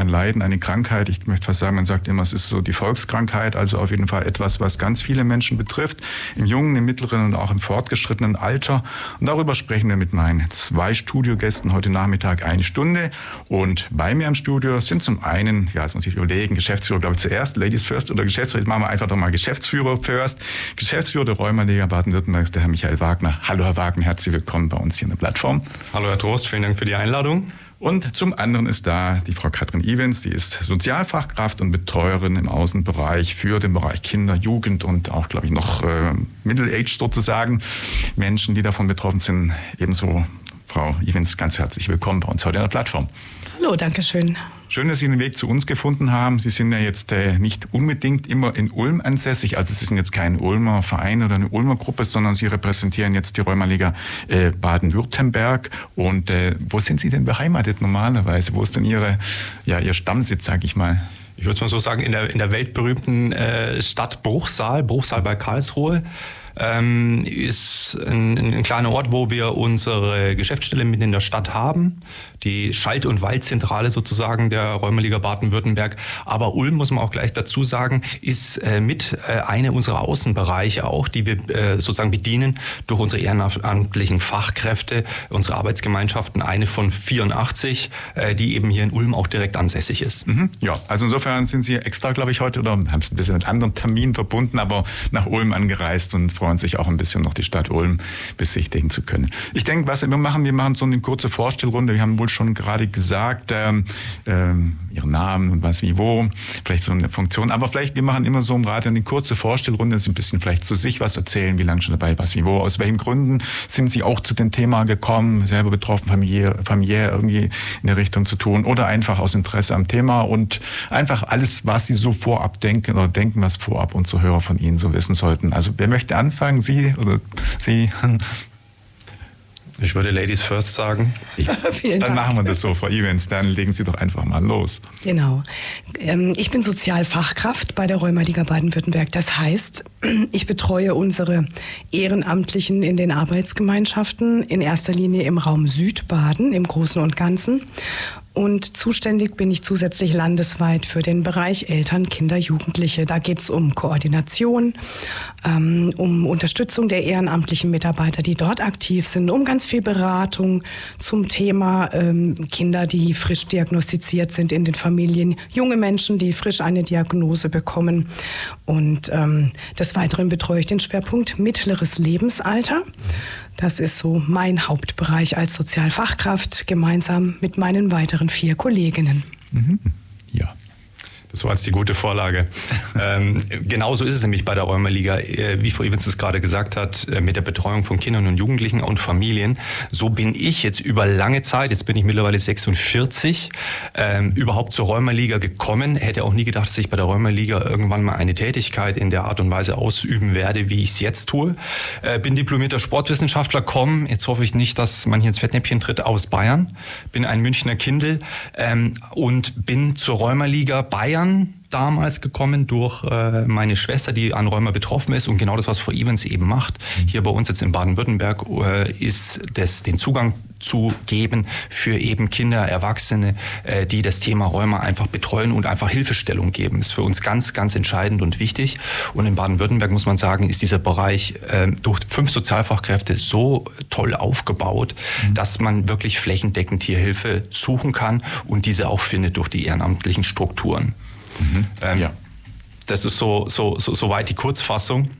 ein Leiden, eine Krankheit. Ich möchte fast sagen, man sagt immer, es ist so die Volkskrankheit, also auf jeden Fall etwas, was ganz viele Menschen betrifft, im jungen, im mittleren und auch im fortgeschrittenen Alter. Und darüber sprechen wir mit meinen zwei Studiogästen heute Nachmittag eine Stunde. Und bei mir im Studio sind zum einen, ja, jetzt muss ich überlegen, Geschäftsführer, glaube ich, zuerst, Ladies first oder Geschäftsführer, jetzt machen wir einfach doch mal Geschäftsführer first. Geschäftsführer der Rheumaliga Baden-Württembergs, der Herr Michael Wagner. Hallo, Herr Wagner, herzlich willkommen bei uns hier in der Plattform. Hallo, Herr Trost, vielen Dank für die Einladung. Und zum anderen ist da die Frau Katrin Evans, die ist Sozialfachkraft und Betreuerin im Außenbereich für den Bereich Kinder, Jugend und auch, glaube ich, noch äh, Middle-Age sozusagen. Menschen, die davon betroffen sind. Ebenso, Frau Evans, ganz herzlich willkommen bei uns heute in der Plattform. Hallo, danke schön. Dass Sie den Weg zu uns gefunden haben. Sie sind ja jetzt äh, nicht unbedingt immer in Ulm ansässig. Also Sie sind jetzt kein Ulmer Verein oder eine Ulmer Gruppe, sondern Sie repräsentieren jetzt die Rheumaliga äh, Baden-Württemberg. Und äh, wo sind Sie denn beheimatet normalerweise? Wo ist denn Ihre, ja, Ihr Stammsitz, sage ich mal? Ich würde es mal so sagen, in der, in der weltberühmten äh, Stadt Bruchsal, Bruchsal bei Karlsruhe ähm, ist ein, ein, kleiner Ort, wo wir unsere Geschäftsstelle mitten in der Stadt haben. Die Schalt- und Waldzentrale sozusagen der Räumerliga Baden-Württemberg. Aber Ulm, muss man auch gleich dazu sagen, ist äh, mit äh, einer unserer Außenbereiche auch, die wir äh, sozusagen bedienen durch unsere ehrenamtlichen Fachkräfte, unsere Arbeitsgemeinschaften, eine von 84, äh, die eben hier in Ulm auch direkt ansässig ist. Mhm. Ja, also insofern sind Sie extra, glaube ich, heute oder haben es ein bisschen mit anderen Terminen verbunden, aber nach Ulm angereist und freuen sich auch ein bisschen noch die Stadt Ulm besichtigen zu können. Ich denke, was wir machen, wir machen so eine kurze Vorstellrunde. Wir haben wohl schon gerade gesagt, ähm, ähm, Ihren Namen und was wie wo, vielleicht so eine Funktion. Aber vielleicht, wir machen immer so im Radio eine kurze Vorstellrunde, dass Sie ein bisschen vielleicht zu sich was erzählen, wie lange schon dabei, was wie wo, aus welchen Gründen sind Sie auch zu dem Thema gekommen, selber betroffen, familiär, familiär irgendwie in der Richtung zu tun oder einfach aus Interesse am Thema und einfach alles, was Sie so vorab denken oder denken, was vorab unsere Hörer von Ihnen so wissen sollten. Also wer möchte anfangen? Sie oder Sie? Ich würde Ladies first sagen. Ich, dann Dank. machen wir das so, Frau Evans. Dann legen Sie doch einfach mal los. Genau. Ähm, ich bin Sozialfachkraft bei der Rheumaliga Baden-Württemberg. Das heißt, ich betreue unsere Ehrenamtlichen in den Arbeitsgemeinschaften, in erster Linie im Raum Südbaden im Großen und Ganzen. Und zuständig bin ich zusätzlich landesweit für den Bereich Eltern, Kinder, Jugendliche. Da geht es um Koordination, ähm, um Unterstützung der ehrenamtlichen Mitarbeiter, die dort aktiv sind, um ganz viel Beratung zum Thema ähm, Kinder, die frisch diagnostiziert sind in den Familien, junge Menschen, die frisch eine Diagnose bekommen. Und ähm, des Weiteren betreue ich den Schwerpunkt mittleres Lebensalter. Das ist so mein Hauptbereich als Sozialfachkraft, gemeinsam mit meinen weiteren vier Kolleginnen. Mhm. Ja. Das war jetzt die gute Vorlage. ähm, genauso ist es nämlich bei der Rheumaliga, äh, wie Frau Evans es gerade gesagt hat, äh, mit der Betreuung von Kindern und Jugendlichen und Familien. So bin ich jetzt über lange Zeit, jetzt bin ich mittlerweile 46, ähm, überhaupt zur Rheumaliga gekommen. Hätte auch nie gedacht, dass ich bei der Rheumaliga irgendwann mal eine Tätigkeit in der Art und Weise ausüben werde, wie ich es jetzt tue. Äh, bin diplomierter Sportwissenschaftler, komme, jetzt hoffe ich nicht, dass man hier ins Fettnäpfchen tritt, aus Bayern. Bin ein Münchner Kindel ähm, und bin zur Rheumaliga Bayern Bayern damals gekommen durch äh, meine Schwester, die an Rheuma betroffen ist und genau das, was Frau Evans eben macht, hier bei uns jetzt in Baden-Württemberg, äh, ist das, den Zugang zu geben für eben Kinder, Erwachsene, äh, die das Thema Rheuma einfach betreuen und einfach Hilfestellung geben. Ist für uns ganz, ganz entscheidend und wichtig. Und in Baden-Württemberg muss man sagen, ist dieser Bereich äh, durch fünf Sozialfachkräfte so toll aufgebaut, mhm. dass man wirklich flächendeckend hier Hilfe suchen kann und diese auch findet durch die ehrenamtlichen Strukturen. Mhm. Ähm, ja. Das ist so, so, so, so weit die Kurzfassung.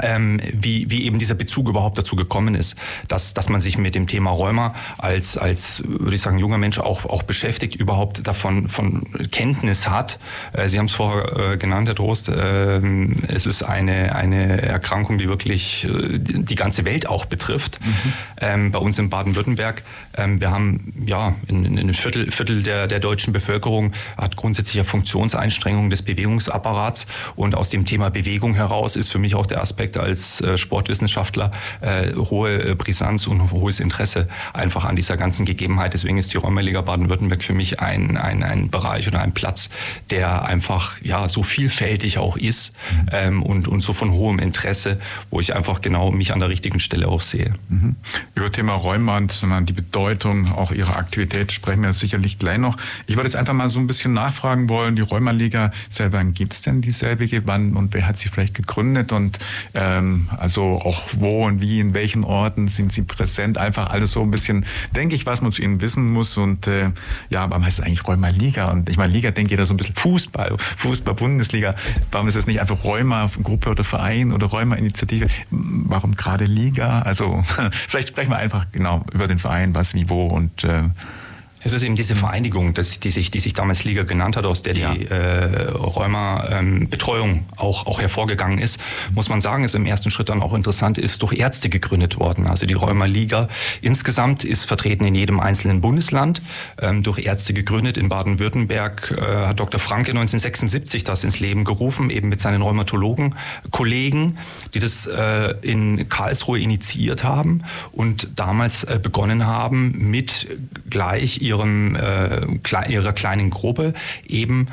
Ähm, wie, wie eben dieser Bezug überhaupt dazu gekommen ist, dass, dass man sich mit dem Thema Rheuma als, als würde ich sagen, junger Mensch auch, auch beschäftigt, überhaupt davon von Kenntnis hat. Äh, Sie haben es vorher äh, genannt, Herr Trost, äh, es ist eine, eine Erkrankung, die wirklich äh, die ganze Welt auch betrifft. Mhm. Ähm, bei uns in Baden-Württemberg, ähm, wir haben ja in, in ein Viertel, Viertel der, der deutschen Bevölkerung hat grundsätzlich eine Funktionseinstrengung des Bewegungsapparats und aus dem Thema Bewegung heraus ist für mich auch der Aspekt, Aspekt als äh, Sportwissenschaftler äh, hohe äh, Brisanz und hohes Interesse einfach an dieser ganzen Gegebenheit. Deswegen ist die Rheumaliga Baden-Württemberg für mich ein, ein, ein Bereich oder ein Platz, der einfach ja so vielfältig auch ist mhm. ähm, und, und so von hohem Interesse, wo ich einfach genau mich an der richtigen Stelle auch sehe. Mhm. Über Thema Rheuma und die Bedeutung auch Ihrer Aktivität sprechen wir sicherlich gleich noch. Ich würde jetzt einfach mal so ein bisschen nachfragen wollen, die Rheumaliga selber, wann gibt es denn dieselbige, wann und wer hat sie vielleicht gegründet und ähm, also auch wo und wie, in welchen Orten sind Sie präsent? Einfach alles so ein bisschen, denke ich, was man zu Ihnen wissen muss. Und äh, ja, warum heißt es eigentlich Rheuma Liga? Und ich meine, Liga denkt jeder so ein bisschen Fußball, Fußball-Bundesliga. Warum ist es nicht einfach Rheuma-Gruppe oder Verein oder Rheuma-Initiative? Warum gerade Liga? Also vielleicht sprechen wir einfach genau über den Verein, was, wie, wo und äh, es ist eben diese Vereinigung, das, die, sich, die sich damals Liga genannt hat, aus der ja. die äh, Rheuma-Betreuung ähm, auch, auch hervorgegangen ist, muss man sagen, ist im ersten Schritt dann auch interessant, ist durch Ärzte gegründet worden. Also die Rheuma-Liga insgesamt ist vertreten in jedem einzelnen Bundesland, ähm, durch Ärzte gegründet. In Baden-Württemberg äh, hat Dr. Franke 1976 das ins Leben gerufen, eben mit seinen Rheumatologen-Kollegen, die das äh, in Karlsruhe initiiert haben und damals äh, begonnen haben mit gleich ihrem, äh, ihrer kleinen Gruppe eben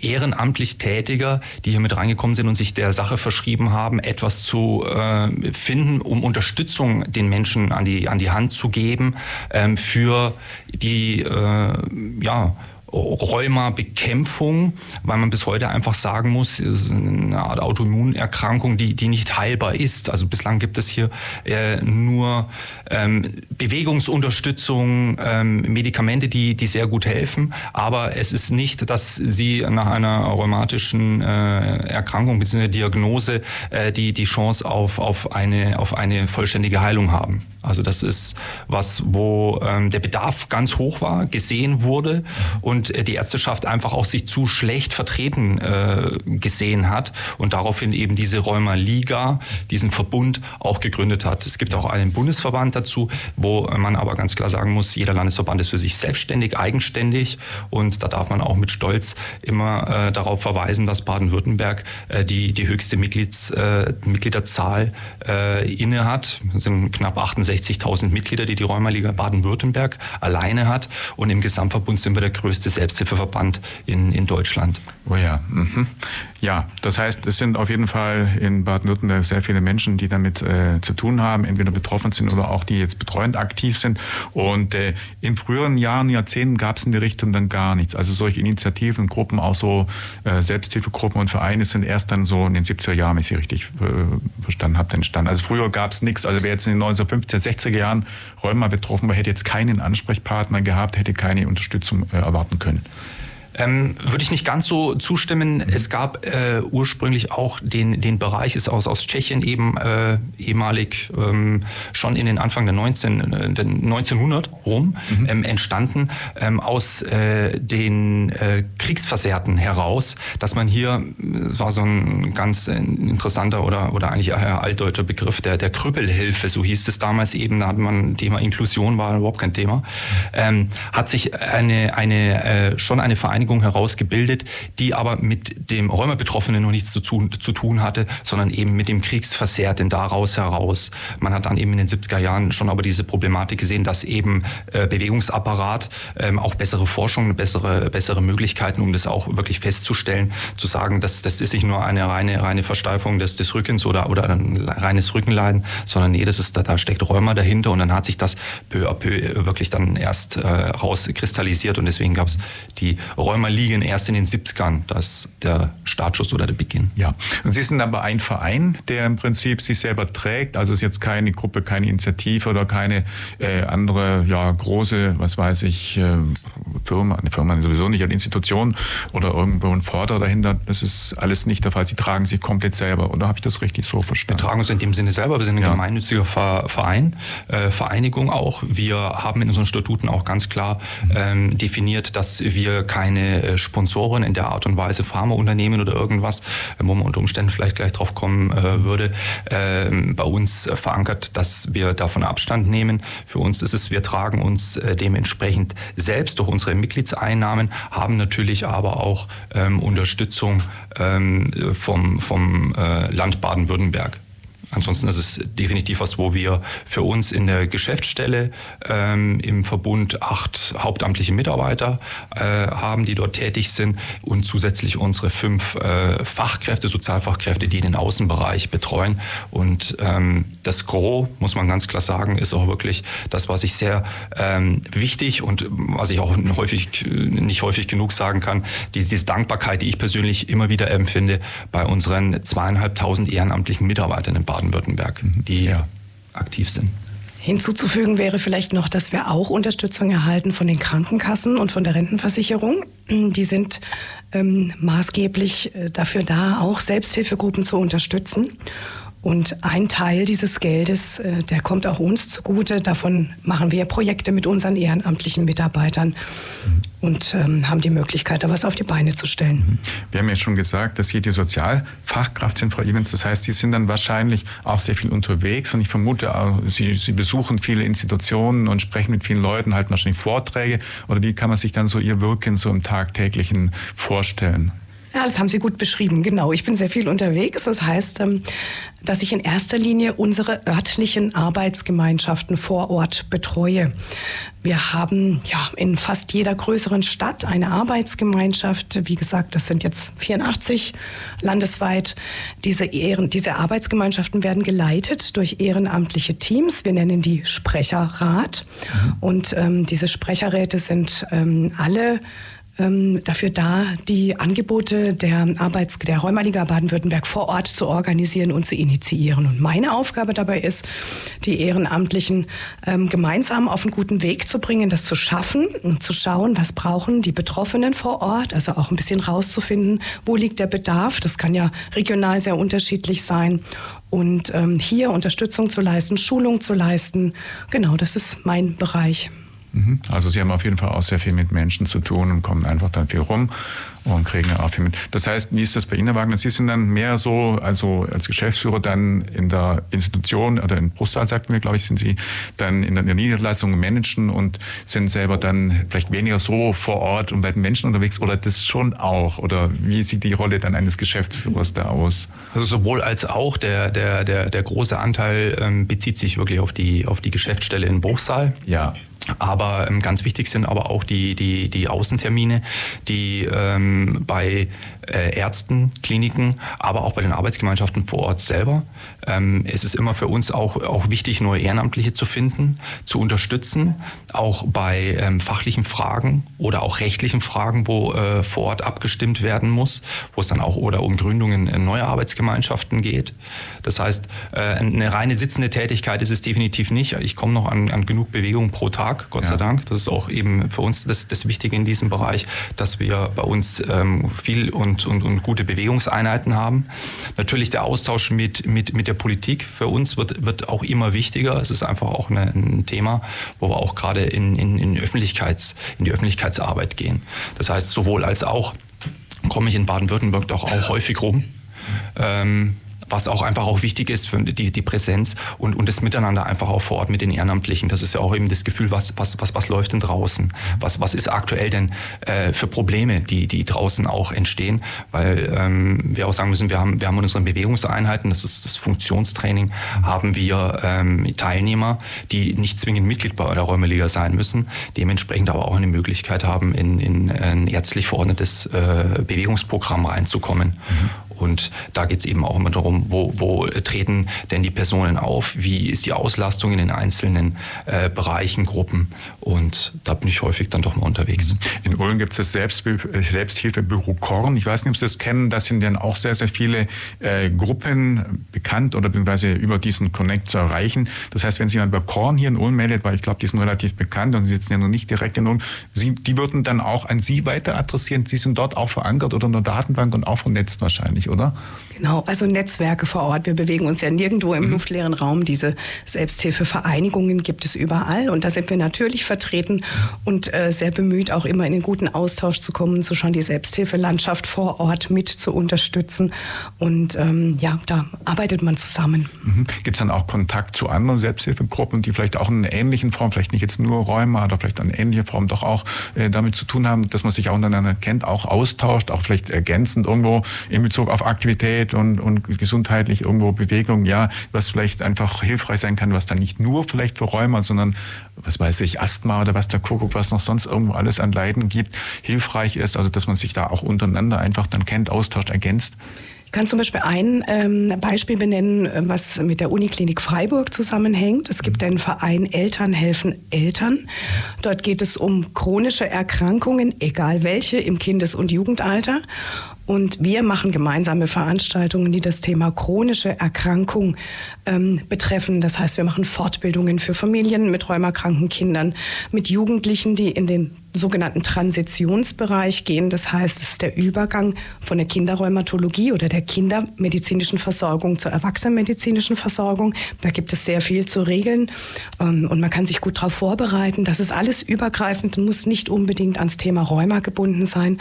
ehrenamtlich Tätiger, die hier mit reingekommen sind und sich der Sache verschrieben haben, etwas zu äh, finden, um Unterstützung den Menschen an die, an die Hand zu geben ähm, für die äh, ja, Rheuma-Bekämpfung, weil man bis heute einfach sagen muss, es ist eine Art Autoimmunerkrankung, die, die nicht heilbar ist. Also bislang gibt es hier äh, nur ähm, Bewegungsunterstützung, ähm, Medikamente, die, die sehr gut helfen, aber es ist nicht, dass sie nach einer rheumatischen äh, Erkrankung bzw. Diagnose äh, die, die Chance auf, auf, eine, auf eine vollständige Heilung haben. Also das ist was, wo ähm, der Bedarf ganz hoch war, gesehen wurde und äh, die Ärzteschaft einfach auch sich zu schlecht vertreten äh, gesehen hat und daraufhin eben diese Rheuma Liga, diesen Verbund auch gegründet hat. Es gibt auch einen Bundesverband dazu, wo man aber ganz klar sagen muss, jeder Landesverband ist für sich selbstständig, eigenständig und da darf man auch mit Stolz immer äh, darauf verweisen, dass Baden-Württemberg äh, die, die höchste Mitglieds, äh, Mitgliederzahl äh, inne hat. Das sind knapp 68 60.000 Mitglieder, die die Rheumaliga Baden-Württemberg alleine hat. Und im Gesamtverbund sind wir der größte Selbsthilfeverband in, in Deutschland. Oh ja. Mhm. Ja, das heißt, es sind auf jeden Fall in Baden-Württemberg sehr viele Menschen, die damit äh, zu tun haben, entweder betroffen sind oder auch die jetzt betreuend aktiv sind. Und äh, in früheren Jahren, Jahrzehnten gab es in der Richtung dann gar nichts. Also solche Initiativen, Gruppen, auch so äh, Selbsthilfegruppen und Vereine sind erst dann so in den 70er Jahren, wenn ich sie richtig äh, verstanden habe, entstanden. Also früher gab es nichts. Also wer jetzt in den 1950er, 60er Jahren Rheuma betroffen war, hätte jetzt keinen Ansprechpartner gehabt, hätte keine Unterstützung äh, erwarten können. Ähm, würde ich nicht ganz so zustimmen. Mhm. Es gab äh, ursprünglich auch den, den Bereich, ist aus, aus Tschechien eben äh, ehemalig ähm, schon in den Anfang der, 19, äh, der 1900 rum mhm. ähm, entstanden, ähm, aus äh, den äh, Kriegsversehrten heraus, dass man hier, das war so ein ganz interessanter oder, oder eigentlich altdeutscher Begriff, der, der Krüppelhilfe, so hieß es damals eben, da hat man Thema Inklusion, war überhaupt kein Thema, mhm. ähm, hat sich eine, eine, äh, schon eine Vereinigung Vereinigung herausgebildet, die aber mit dem Rheuma-Betroffenen noch nichts zu tun, zu tun hatte, sondern eben mit dem Kriegsversehrten daraus heraus. Man hat dann eben in den 70er Jahren schon aber diese Problematik gesehen, dass eben äh, Bewegungsapparat ähm, auch bessere Forschung, bessere, bessere Möglichkeiten, um das auch wirklich festzustellen, zu sagen, dass das ist nicht nur eine reine, reine Versteifung des, des Rückens oder, oder ein reines Rückenleiden, sondern nee, das ist, da, da steckt Rheuma dahinter und dann hat sich das peu à peu wirklich dann erst äh, rauskristallisiert und deswegen gab es die Rheuma Rheuma liegen erst in den 70ern. Das ist der Startschuss oder der Beginn. Ja, und Sie sind aber ein Verein, der im Prinzip sich selber trägt. Also es ist jetzt keine Gruppe, keine Initiative oder keine äh, andere, ja, große, was weiß ich, äh, Firma, eine Firma sowieso nicht, eine Institution oder irgendwo ein Vorder dahinter. Das ist alles nicht der Fall. Sie tragen sich komplett selber. Oder habe ich das richtig so verstanden? Wir tragen uns in dem Sinne selber. Wir sind ein ja. gemeinnütziger Verein, äh, Vereinigung auch. Wir haben in unseren Statuten auch ganz klar ähm, definiert, dass wir keine äh, Sponsoren in der Art und Weise Pharmaunternehmen oder irgendwas, wo man unter Umständen vielleicht gleich drauf kommen äh, würde, äh, bei uns verankert, dass wir davon Abstand nehmen. Für uns ist es, wir tragen uns äh, dementsprechend selbst durch unsere Mitgliedseinnahmen, haben natürlich aber auch ähm, Unterstützung ähm, vom, vom Land Baden-Württemberg. Ansonsten ist es definitiv was, wo wir für uns in der Geschäftsstelle ähm, im Verbund acht hauptamtliche Mitarbeiter äh, haben, die dort tätig sind und zusätzlich unsere fünf äh, Fachkräfte, Sozialfachkräfte, die den Außenbereich betreuen. Und ähm, das Gros, muss man ganz klar sagen, ist auch wirklich das, was ich sehr ähm, wichtig und was ich auch häufig, nicht häufig genug sagen kann, diese Dankbarkeit, die ich persönlich immer wieder empfinde bei unseren zweieinhalbtausend ehrenamtlichen Mitarbeitern in Baden. Baden-Württemberg, die ja. aktiv sind. Hinzuzufügen wäre vielleicht noch, dass wir auch Unterstützung erhalten von den Krankenkassen und von der Rentenversicherung. Die sind ähm, maßgeblich äh, dafür da, auch Selbsthilfegruppen zu unterstützen. Und ein Teil dieses Geldes, äh, der kommt auch uns zugute. Davon machen wir Projekte mit unseren ehrenamtlichen Mitarbeitern und ähm, haben die Möglichkeit, da was auf die Beine zu stellen. Mhm. Wir haben ja schon gesagt, dass Sie die Sozialfachkraft sind, Frau Evans. Das heißt, Sie sind dann wahrscheinlich auch sehr viel unterwegs und ich vermute Sie, Sie besuchen viele Institutionen und sprechen mit vielen Leuten, halten wahrscheinlich Vorträge. Oder wie kann man sich dann so Ihr Wirken so im Tagtäglichen vorstellen? Ja, das haben Sie gut beschrieben. Genau. Ich bin sehr viel unterwegs. Das heißt, ähm, dass ich in erster Linie unsere örtlichen Arbeitsgemeinschaften vor Ort betreue. Wir haben ja in fast jeder größeren Stadt eine Arbeitsgemeinschaft. Wie gesagt, das sind jetzt 84 landesweit. Diese, Ehren, diese Arbeitsgemeinschaften werden geleitet durch ehrenamtliche Teams. Wir nennen die Sprecherrat. Mhm. Und ähm, diese Sprecherräte sind ähm, alle ähm, dafür da, die Angebote der Arbeits der Rheumaliga Baden-Württemberg vor Ort zu organisieren und zu initiieren. Und meine Aufgabe dabei ist, die Ehrenamtlichen ähm, gemeinsam auf einen guten Weg zu bringen, das zu schaffen und zu schauen, was brauchen die Betroffenen vor Ort, also auch ein bisschen rauszufinden, wo liegt der Bedarf. Das kann ja regional sehr unterschiedlich sein. Und ähm, hier Unterstützung zu leisten, Schulung zu leisten, genau, das ist mein Bereich. Mhm. Also Sie haben auf jeden Fall auch sehr viel mit Menschen zu tun und kommen einfach dann viel rum und kriegen auch viel mit. Das heißt, wie ist das bei Ihnen, Wagner? Sie sind dann mehr so, also als Geschäftsführer dann in der Institution oder in Bruchsal, sagten wir, glaube ich, sind Sie dann in der Niederlassung managen und sind selber dann vielleicht weniger so vor Ort und bei den Menschen unterwegs oder das schon auch? Oder wie sieht die Rolle dann eines Geschäftsführers da aus? Also sowohl als auch. Der, der, der, der große Anteil ähm, bezieht sich wirklich auf die, auf die Geschäftsstelle in Bruchsal. Ja. Aber ähm, ganz wichtig sind aber auch die, die, die Außentermine, die ähm, bei äh, Ärzten, Kliniken, aber auch bei den Arbeitsgemeinschaften vor Ort selber. Ähm, es ist immer für uns auch, auch wichtig, neue Ehrenamtliche zu finden, zu unterstützen, auch bei ähm, fachlichen Fragen oder auch rechtlichen Fragen, wo äh, vor Ort abgestimmt werden muss, wo es dann auch oder um Gründungen in neue Arbeitsgemeinschaften geht. Das heißt, äh, eine reine sitzende Tätigkeit ist es definitiv nicht. Ich komme noch an, an genug Bewegung pro Tag, Gott ja. sei Dank. Das ist auch eben für uns das, das Wichtige in diesem Bereich, dass wir bei uns ähm, viel und und, und, und gute Bewegungseinheiten haben. Natürlich der Austausch mit, mit, mit der Politik für uns wird, wird auch immer wichtiger. Es ist einfach auch eine, ein Thema, wo wir auch gerade in, in, in, Öffentlichkeits, in die Öffentlichkeitsarbeit gehen. Das heißt, sowohl als auch komme ich in Baden-Württemberg doch auch häufig rum. Ähm, was auch einfach auch wichtig ist für die, die Präsenz und, und das Miteinander einfach auch vor Ort mit den Ehrenamtlichen. Das ist ja auch eben das Gefühl, was, was, was, was läuft denn draußen? Was, was ist aktuell denn äh, für Probleme, die, die draußen auch entstehen? Weil ähm, wir auch sagen müssen, wir haben, wir haben in unseren Bewegungseinheiten, das ist das Funktionstraining, haben wir ähm, Teilnehmer, die nicht zwingend Mitglied bei der Räumeliga sein müssen, dementsprechend aber auch eine Möglichkeit haben, in, in ein ärztlich verordnetes äh, Bewegungsprogramm reinzukommen. Mhm. Und da geht es eben auch immer darum, wo, wo treten denn die Personen auf, wie ist die Auslastung in den einzelnen äh, Bereichen, Gruppen. Und da bin ich häufig dann doch mal unterwegs. In Ulm gibt es das Selbsthilfebüro Korn. Ich weiß nicht, ob Sie das kennen. Da sind dann auch sehr, sehr viele äh, Gruppen bekannt oder beziehungsweise über diesen Connect zu erreichen. Das heißt, wenn sich jemand bei Korn hier in Ulm meldet, weil ich glaube, die sind relativ bekannt und sie sitzen ja noch nicht direkt in Ulm, sie, die würden dann auch an Sie weiter adressieren. Sie sind dort auch verankert oder in der Datenbank und auch vernetzt wahrscheinlich, oder? Genau, also Netzwerke vor Ort. Wir bewegen uns ja nirgendwo im mhm. luftleeren Raum. Diese Selbsthilfevereinigungen gibt es überall und da sind wir natürlich vertreten und äh, sehr bemüht, auch immer in den guten Austausch zu kommen, so schon die Selbsthilfelandschaft vor Ort mit zu unterstützen. Und ähm, ja, da arbeitet man zusammen. Mhm. Gibt es dann auch Kontakt zu anderen Selbsthilfegruppen, die vielleicht auch in einer ähnlichen Form, vielleicht nicht jetzt nur Räume, aber vielleicht eine ähnliche Form doch auch äh, damit zu tun haben, dass man sich auch untereinander kennt, auch austauscht, auch vielleicht ergänzend irgendwo in Bezug auf Aktivität und, und gesundheitlich irgendwo Bewegung, ja, was vielleicht einfach hilfreich sein kann, was dann nicht nur vielleicht für Räume, sondern was weiß ich, Asthma oder was der Kuckuck, was noch sonst irgendwo alles an Leiden gibt, hilfreich ist, also dass man sich da auch untereinander einfach dann kennt, austauscht, ergänzt kann zum Beispiel ein ähm, Beispiel benennen, äh, was mit der Uniklinik Freiburg zusammenhängt. Es gibt einen Verein Eltern helfen Eltern. Dort geht es um chronische Erkrankungen, egal welche, im Kindes- und Jugendalter. Und wir machen gemeinsame Veranstaltungen, die das Thema chronische Erkrankung ähm, betreffen. Das heißt, wir machen Fortbildungen für Familien mit rheumakranken Kindern, mit Jugendlichen, die in den sogenannten Transitionsbereich gehen. Das heißt, es ist der Übergang von der Kinderrheumatologie oder der kindermedizinischen Versorgung zur erwachsenenmedizinischen Versorgung. Da gibt es sehr viel zu regeln ähm, und man kann sich gut darauf vorbereiten. Das ist alles übergreifend, muss nicht unbedingt ans Thema Rheuma gebunden sein.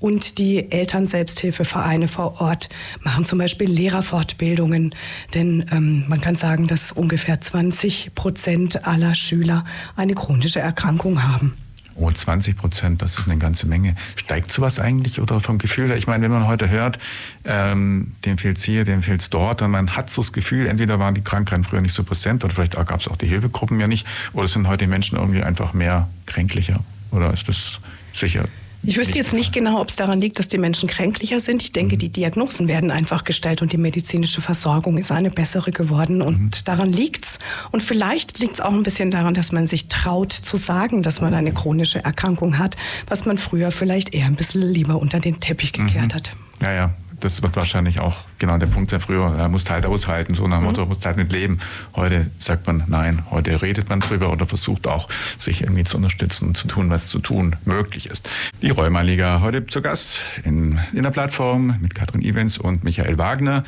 Und die Elternselbsthilfevereine vor Ort machen zum Beispiel Lehrerfortbildungen, denn ähm, man kann sagen, dass ungefähr 20 Prozent aller Schüler eine chronische Erkrankung haben. Oh, 20 Prozent, das ist eine ganze Menge. Steigt sowas eigentlich oder vom Gefühl her? Ich meine, wenn man heute hört, ähm, dem fehlt es hier, dem fehlt es dort, und man hat so das Gefühl, entweder waren die Krankheiten früher nicht so präsent oder vielleicht gab es auch die Hilfegruppen ja nicht, oder sind heute die Menschen irgendwie einfach mehr kränklicher? Oder ist das sicher ich wüsste jetzt nicht genau, ob es daran liegt, dass die Menschen kränklicher sind. Ich denke, mhm. die Diagnosen werden einfach gestellt und die medizinische Versorgung ist eine bessere geworden und mhm. daran liegt's. Und vielleicht liegt es auch ein bisschen daran, dass man sich traut zu sagen, dass man eine chronische Erkrankung hat, was man früher vielleicht eher ein bisschen lieber unter den Teppich gekehrt mhm. hat. Ja, ja, das wird wahrscheinlich auch genau der Punkt sein. Früher er musste halt aushalten, so nach dem mhm. Motto, musste halt mit leben. Heute sagt man nein, heute redet man drüber oder versucht auch, sich irgendwie zu unterstützen und zu tun, was zu tun möglich ist. Die Rheuma-Liga heute zu Gast in, in der Plattform mit Katrin Evans und Michael Wagner.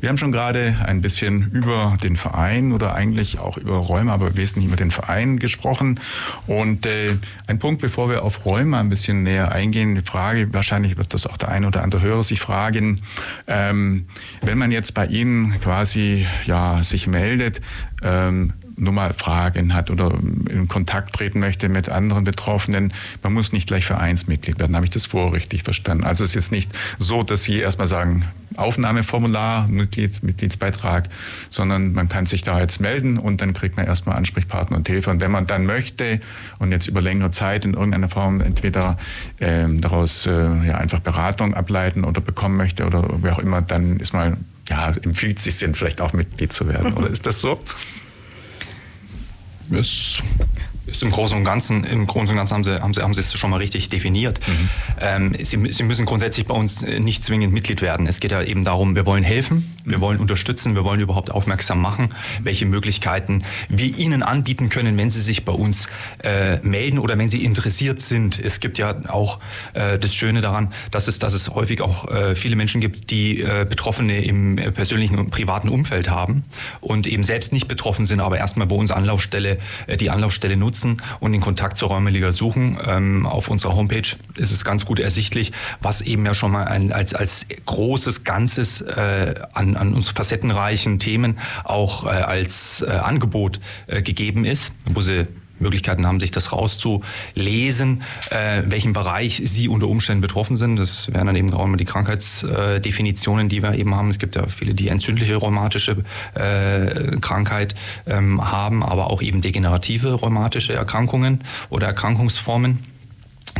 Wir haben schon gerade ein bisschen über den Verein oder eigentlich auch über Rheuma, aber wesentlich über den Verein gesprochen. Und äh, ein Punkt, bevor wir auf Rheuma ein bisschen näher eingehen, die Frage, wahrscheinlich wird das auch der eine oder andere Hörer sich fragen, ähm, wenn man jetzt bei Ihnen quasi ja, sich meldet, ähm, nur mal Fragen hat oder in Kontakt treten möchte mit anderen Betroffenen, man muss nicht gleich Vereinsmitglied werden. Habe ich das vor richtig verstanden? Also es ist jetzt nicht so, dass Sie erstmal sagen, Aufnahmeformular, Mitglied, Mitgliedsbeitrag, sondern man kann sich da jetzt melden und dann kriegt man erstmal Ansprechpartner und Hilfe. Und wenn man dann möchte und jetzt über längere Zeit in irgendeiner Form entweder ähm, daraus äh, ja, einfach Beratung ableiten oder bekommen möchte oder wie auch immer, dann ist mal ja, empfiehlt sich denn vielleicht auch Mitglied zu werden. Oder ist das so? Es ist im Großen und Ganzen, im Großen und Ganzen haben Sie, haben Sie, haben Sie es schon mal richtig definiert. Mhm. Ähm, Sie, Sie müssen grundsätzlich bei uns äh, nicht zwingend Mitglied werden. Es geht ja eben darum, wir wollen helfen, wir mhm. wollen unterstützen, wir wollen überhaupt aufmerksam machen, welche Möglichkeiten wir Ihnen anbieten können, wenn Sie sich bei uns äh, melden oder wenn Sie interessiert sind. Es gibt ja auch äh, das Schöne daran, dass es, dass es häufig auch äh, viele Menschen gibt, die äh, Betroffene im äh, persönlichen und privaten Umfeld haben und eben selbst nicht betroffen sind, aber erstmal bei uns Anlaufstelle, die Anlaufstelle nutzen nutzen und den Kontakt zur Räumeliga suchen. Ähm, auf unserer Homepage ist es ganz gut ersichtlich, was eben ja schon mal ein, als, als großes Ganzes äh, an, an uns facettenreichen Themen auch äh, als äh, Angebot äh, gegeben ist, wo sie Möglichkeiten haben, sich das rauszulesen, äh, welchen Bereich sie unter Umständen betroffen sind. Das wären dann eben auch immer die Krankheitsdefinitionen, die wir eben haben. Es gibt ja viele, die entzündliche rheumatische äh, Krankheit ähm, haben, aber auch eben degenerative rheumatische Erkrankungen oder Erkrankungsformen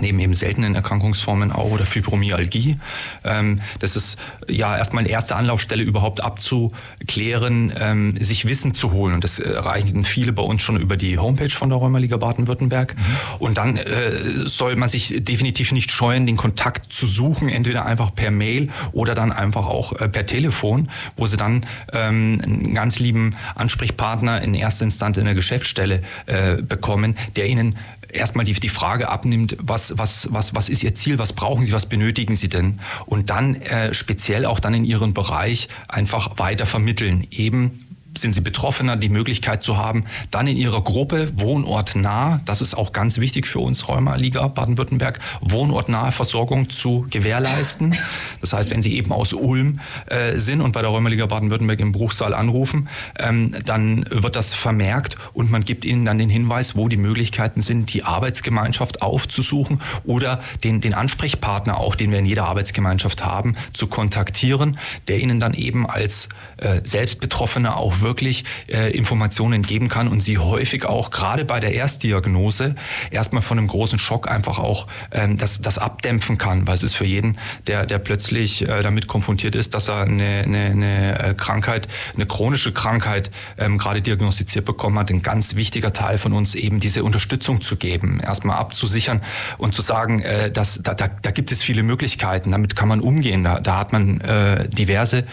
neben eben seltenen Erkrankungsformen auch oder Fibromyalgie. Ähm, das ist ja erstmal eine erste Anlaufstelle überhaupt abzuklären, ähm, sich Wissen zu holen. Und das erreichen viele bei uns schon über die Homepage von der Rheumaliga Baden-Württemberg. Mhm. Und dann äh, soll man sich definitiv nicht scheuen, den Kontakt zu suchen, entweder einfach per Mail oder dann einfach auch äh, per Telefon, wo sie dann ähm, einen ganz lieben Ansprechpartner in erster Instanz in der Geschäftsstelle äh, bekommen, der ihnen erstmal die, die Frage abnimmt, was, was, was, was ist Ihr Ziel, was brauchen Sie, was benötigen Sie denn? Und dann äh, speziell auch dann in Ihren Bereich einfach weiter vermitteln. Eben sind sie Betroffener, die Möglichkeit zu haben, dann in ihrer Gruppe wohnortnah, das ist auch ganz wichtig für uns Rheuma-Liga Baden-Württemberg, wohnortnahe Versorgung zu gewährleisten. Das heißt, wenn Sie eben aus Ulm äh, sind und bei der Rheuma-Liga Baden-Württemberg im Bruchsaal anrufen, ähm, dann wird das vermerkt und man gibt Ihnen dann den Hinweis, wo die Möglichkeiten sind, die Arbeitsgemeinschaft aufzusuchen oder den, den Ansprechpartner auch, den wir in jeder Arbeitsgemeinschaft haben, zu kontaktieren, der Ihnen dann eben als äh, Selbstbetroffener auch wirklich äh, Informationen geben kann und sie häufig auch gerade bei der Erstdiagnose erstmal von einem großen Schock einfach auch ähm, das, das abdämpfen kann, weil es ist für jeden, der, der plötzlich äh, damit konfrontiert ist, dass er eine, eine, eine äh, Krankheit, eine chronische Krankheit ähm, gerade diagnostiziert bekommen hat, ein ganz wichtiger Teil von uns eben diese Unterstützung zu geben, erstmal abzusichern und zu sagen, äh, dass, da, da, da gibt es viele Möglichkeiten, damit kann man umgehen, da, da hat man äh, diverse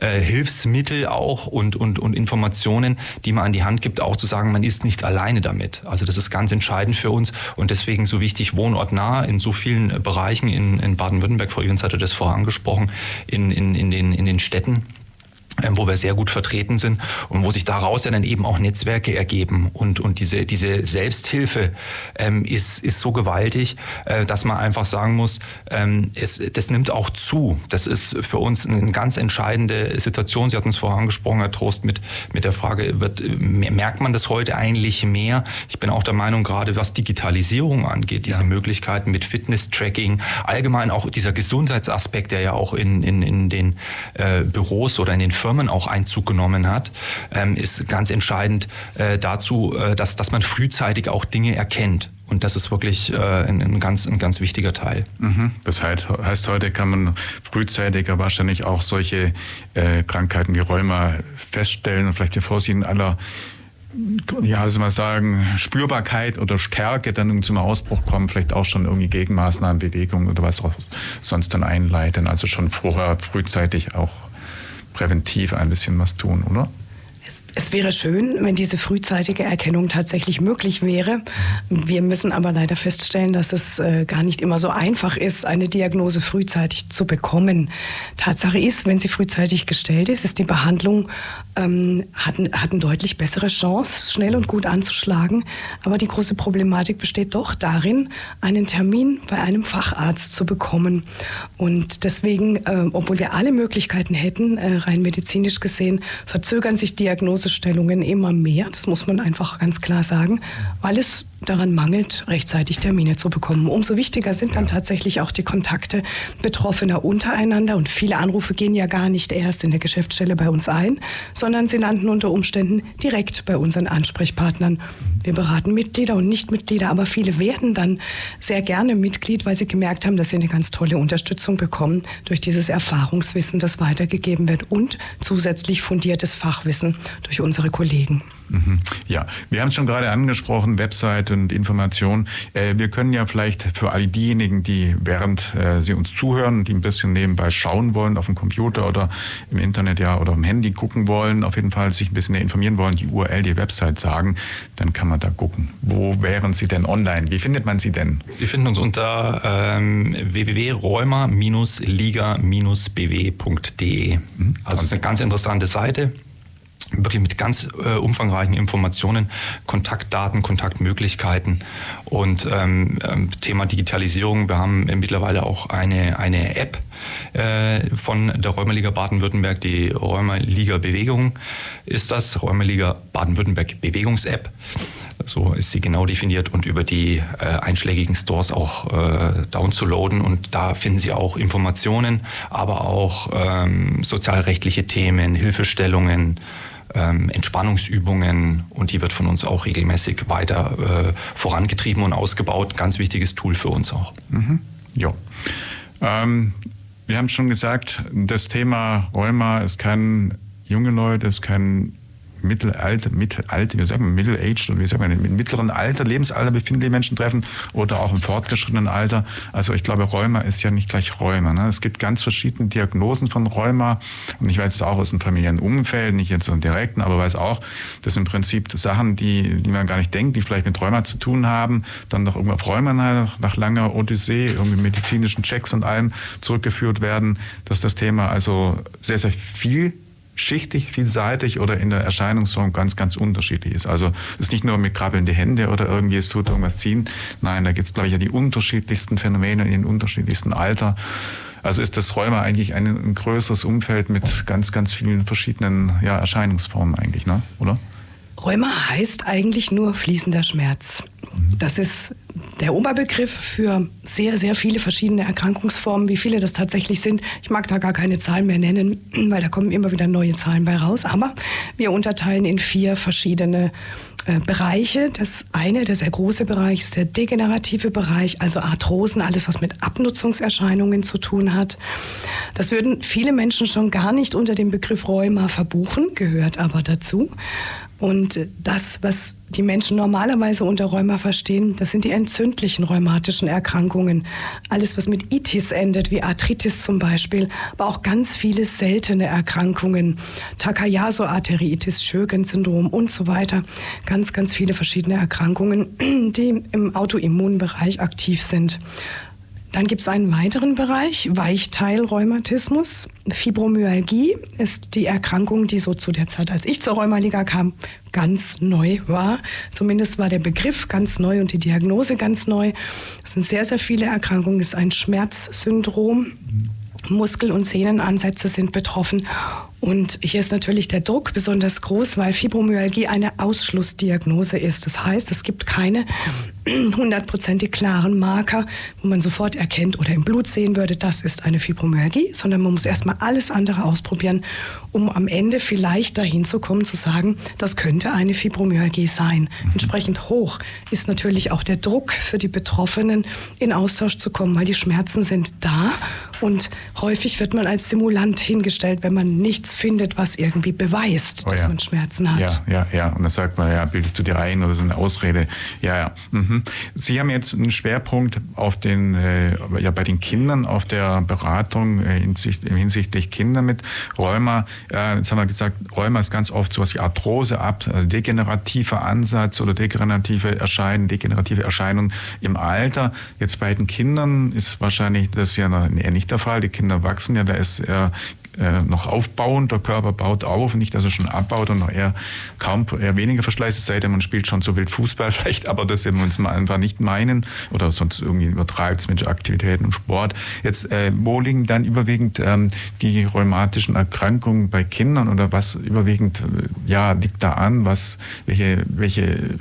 äh, Hilfsmittel auch und, und, und Informationen, die man an die Hand gibt, auch zu sagen, man ist nicht alleine damit. Also das ist ganz entscheidend für uns und deswegen so wichtig, wohnortnah in so vielen Bereichen in, in Baden-Württemberg, Frau Evans hatte das vorher angesprochen, in, in, in, den, in den Städten wo wir sehr gut vertreten sind und wo sich daraus ja dann eben auch Netzwerke ergeben. Und, und diese, diese Selbsthilfe ähm, ist, ist so gewaltig, äh, dass man einfach sagen muss, ähm, es, das nimmt auch zu. Das ist für uns eine ganz entscheidende Situation. Sie hatten es vorher angesprochen, Herr Trost, mit, mit der Frage, wird, merkt man das heute eigentlich mehr? Ich bin auch der Meinung, gerade was Digitalisierung angeht, diese ja. Möglichkeiten mit Fitness-Tracking, allgemein auch dieser Gesundheitsaspekt, der ja auch in, in, in den äh, Büros oder in den Firmen Firmen auch Einzug genommen hat, ähm, ist ganz entscheidend äh, dazu, äh, dass, dass man frühzeitig auch Dinge erkennt. Und das ist wirklich äh, ein, ein, ganz, ein ganz wichtiger Teil. Mhm. Das heißt, heißt, heute kann man frühzeitiger wahrscheinlich auch solche äh, Krankheiten wie Rheuma feststellen und vielleicht bevor sie in aller ja, soll man sagen, Spürbarkeit oder Stärke dann zum Ausbruch kommen, vielleicht auch schon irgendwie Gegenmaßnahmen, Bewegungen oder was auch sonst dann einleiten. Also schon vorher frühzeitig auch präventiv ein bisschen was tun, oder? Es wäre schön, wenn diese frühzeitige Erkennung tatsächlich möglich wäre. Wir müssen aber leider feststellen, dass es äh, gar nicht immer so einfach ist, eine Diagnose frühzeitig zu bekommen. Tatsache ist, wenn sie frühzeitig gestellt ist, ist die Behandlung ähm, hat, hat eine deutlich bessere Chance, schnell und gut anzuschlagen. Aber die große Problematik besteht doch darin, einen Termin bei einem Facharzt zu bekommen. Und deswegen, äh, obwohl wir alle Möglichkeiten hätten, äh, rein medizinisch gesehen, verzögern sich Diagnosestellungen immer mehr. Das muss man einfach ganz klar sagen, weil es daran mangelt, rechtzeitig Termine zu bekommen. Umso wichtiger sind dann tatsächlich auch die Kontakte Betroffener untereinander. Und viele Anrufe gehen ja gar nicht erst in der Geschäftsstelle bei uns ein, sondern sie landen unter Umständen direkt bei unseren Ansprechpartnern. Wir beraten Mitglieder und Nichtmitglieder, aber viele werden dann sehr gerne Mitglied, weil sie gemerkt haben, dass sie eine ganz tolle Unterstützung bekommen durch dieses Erfahrungswissen, das weitergegeben wird und zusätzlich fundiertes Fachwissen durch unsere Kollegen. Mhm. Ja, wir haben es schon gerade angesprochen, Website und Information. Äh, wir können ja vielleicht für all diejenigen, die während äh, sie uns zuhören, die ein bisschen nebenbei schauen wollen, auf dem Computer oder im Internet ja oder am Handy gucken wollen, auf jeden Fall sich ein bisschen informieren wollen, die URL, die Website sagen, dann kann man da gucken. Wo wären Sie denn online? Wie findet man Sie denn? Sie finden uns unter ähm, www.rheuma-liga-bw.de. Mhm. Also es ist eine ganz interessante Seite wirklich mit ganz äh, umfangreichen Informationen, Kontaktdaten, Kontaktmöglichkeiten und ähm, ähm, Thema Digitalisierung. Wir haben mittlerweile auch eine, eine App äh, von der Räumerliga Baden-Württemberg, die Räumerliga Bewegung ist das, Räumerliga Baden-Württemberg Bewegungs-App. So ist sie genau definiert und über die äh, einschlägigen Stores auch äh, downzuladen. Und da finden Sie auch Informationen, aber auch ähm, sozialrechtliche Themen, Hilfestellungen, Entspannungsübungen und die wird von uns auch regelmäßig weiter äh, vorangetrieben und ausgebaut. Ganz wichtiges Tool für uns auch. Mhm. Ja. Ähm, wir haben schon gesagt, das Thema Rheuma ist kein junge Leute, es kann Mittelalter, Mittelalter, wie sagt man, Middle-aged und wie sagt man, im mittleren Alter, Lebensalter befindliche Menschen treffen oder auch im fortgeschrittenen Alter. Also ich glaube, Rheuma ist ja nicht gleich Rheuma. Ne? Es gibt ganz verschiedene Diagnosen von Rheuma und ich weiß es auch aus dem familiären Umfeld, nicht jetzt so direkten, aber weiß auch, dass im Prinzip Sachen, die, die man gar nicht denkt, die vielleicht mit Rheuma zu tun haben, dann doch irgendwann auf Rheuma nach, nach langer Odyssee, irgendwie medizinischen Checks und allem zurückgeführt werden, dass das Thema also sehr, sehr viel schichtig, vielseitig oder in der Erscheinungsform ganz, ganz unterschiedlich ist. Also es ist nicht nur mit krabbelnde Hände oder irgendwie es tut irgendwas ziehen. Nein, da gibt es, glaube ich, ja die unterschiedlichsten Phänomene in den unterschiedlichsten Alter. Also ist das Rheuma eigentlich ein, ein größeres Umfeld mit ganz, ganz vielen verschiedenen ja, Erscheinungsformen eigentlich, ne? oder? Rheuma heißt eigentlich nur fließender Schmerz. Das ist der Oberbegriff für sehr, sehr viele verschiedene Erkrankungsformen. Wie viele das tatsächlich sind, ich mag da gar keine Zahlen mehr nennen, weil da kommen immer wieder neue Zahlen bei raus. Aber wir unterteilen in vier verschiedene äh, Bereiche. Das eine, der sehr große Bereich, ist der degenerative Bereich, also Arthrosen, alles, was mit Abnutzungserscheinungen zu tun hat. Das würden viele Menschen schon gar nicht unter dem Begriff Rheuma verbuchen, gehört aber dazu. Und das, was die Menschen normalerweise unter Rheuma verstehen, das sind die entzündlichen rheumatischen Erkrankungen. Alles, was mit Itis endet, wie Arthritis zum Beispiel, aber auch ganz viele seltene Erkrankungen. Takayasu-Arteriitis, Sjögren-Syndrom und so weiter. Ganz, ganz viele verschiedene Erkrankungen, die im Autoimmunbereich aktiv sind. Dann gibt es einen weiteren Bereich, Weichteilrheumatismus. Fibromyalgie ist die Erkrankung, die so zu der Zeit, als ich zur Rheumaliga kam, ganz neu war. Zumindest war der Begriff ganz neu und die Diagnose ganz neu. Es sind sehr, sehr viele Erkrankungen. Es ist ein Schmerzsyndrom. Muskel- und Sehnenansätze sind betroffen. Und hier ist natürlich der Druck besonders groß, weil Fibromyalgie eine Ausschlussdiagnose ist. Das heißt, es gibt keine hundertprozentig klaren Marker, wo man sofort erkennt oder im Blut sehen würde, das ist eine Fibromyalgie, sondern man muss erstmal alles andere ausprobieren, um am Ende vielleicht dahin zu kommen, zu sagen, das könnte eine Fibromyalgie sein. Entsprechend hoch ist natürlich auch der Druck für die Betroffenen, in Austausch zu kommen, weil die Schmerzen sind da und häufig wird man als Simulant hingestellt, wenn man nichts findet, was irgendwie beweist, oh, dass ja. man Schmerzen hat. Ja, ja, ja. Und dann sagt man, ja, bildest du dir ein oder ist eine Ausrede? Ja, ja. Mhm. Sie haben jetzt einen Schwerpunkt auf den, äh, ja, bei den Kindern auf der Beratung äh, hinsichtlich Kinder mit Rheuma. Äh, jetzt haben wir gesagt, Rheuma ist ganz oft sowas wie Arthrose ab, also degenerativer Ansatz oder degenerative Erscheinungen, degenerative Erscheinungen im Alter. Jetzt bei den Kindern ist wahrscheinlich das ja noch nicht der Fall. Die Kinder wachsen ja, da ist äh, noch aufbauend. Der Körper baut auf, nicht, dass er schon abbaut und noch eher kaum eher weniger Verschleiß, es sei denn, man spielt schon so wild Fußball vielleicht, aber das wir uns mal einfach nicht meinen oder sonst irgendwie übertreibt es mit Aktivitäten und Sport. Jetzt, äh, wo liegen dann überwiegend ähm, die rheumatischen Erkrankungen bei Kindern oder was überwiegend äh, ja, liegt da an? Was, welche, welche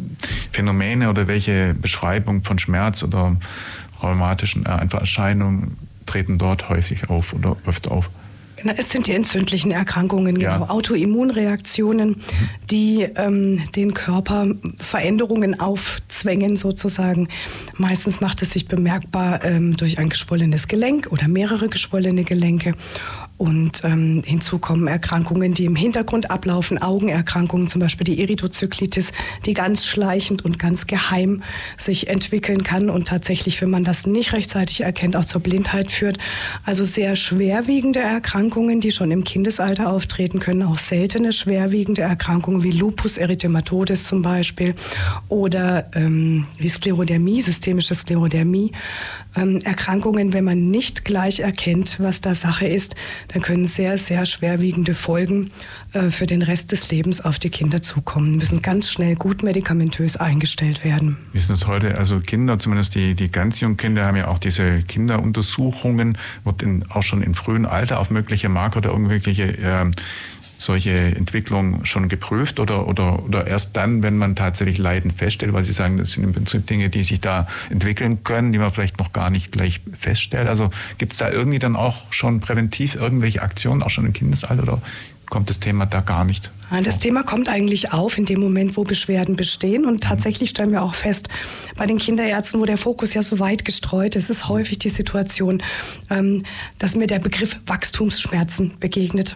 Phänomene oder welche Beschreibung von Schmerz oder rheumatischen äh, einfach Erscheinungen treten dort häufig auf oder öfter auf? Na, es sind die entzündlichen Erkrankungen, genau. Ja. Autoimmunreaktionen, die ähm, den Körper Veränderungen aufzwängen sozusagen. Meistens macht es sich bemerkbar ähm, durch ein geschwollenes Gelenk oder mehrere geschwollene Gelenke. Und ähm, hinzu kommen Erkrankungen, die im Hintergrund ablaufen, Augenerkrankungen, zum Beispiel die Erythrozyklitis, die ganz schleichend und ganz geheim sich entwickeln kann und tatsächlich, wenn man das nicht rechtzeitig erkennt, auch zur Blindheit führt. Also sehr schwerwiegende Erkrankungen, die schon im Kindesalter auftreten können, auch seltene schwerwiegende Erkrankungen wie Lupus erythematodes zum Beispiel oder ähm, wie Sklerodermie, systemische Sklerodermie. Ähm, Erkrankungen, wenn man nicht gleich erkennt, was da Sache ist, dann können sehr, sehr schwerwiegende Folgen äh, für den Rest des Lebens auf die Kinder zukommen, müssen ganz schnell gut medikamentös eingestellt werden. Wie ist das heute? Also Kinder, zumindest die, die ganz jungen Kinder, haben ja auch diese Kinderuntersuchungen, wird in, auch schon im frühen Alter auf mögliche Marker oder irgendwelche äh, solche Entwicklung schon geprüft oder, oder, oder erst dann, wenn man tatsächlich Leiden feststellt, weil Sie sagen, das sind im Prinzip Dinge, die sich da entwickeln können, die man vielleicht noch gar nicht gleich feststellt. Also gibt es da irgendwie dann auch schon präventiv irgendwelche Aktionen, auch schon im Kindesalter oder kommt das Thema da gar nicht. Das Thema kommt eigentlich auf in dem Moment, wo Beschwerden bestehen. Und tatsächlich stellen wir auch fest, bei den Kinderärzten, wo der Fokus ja so weit gestreut ist, ist häufig die Situation, ähm, dass mir der Begriff Wachstumsschmerzen begegnet.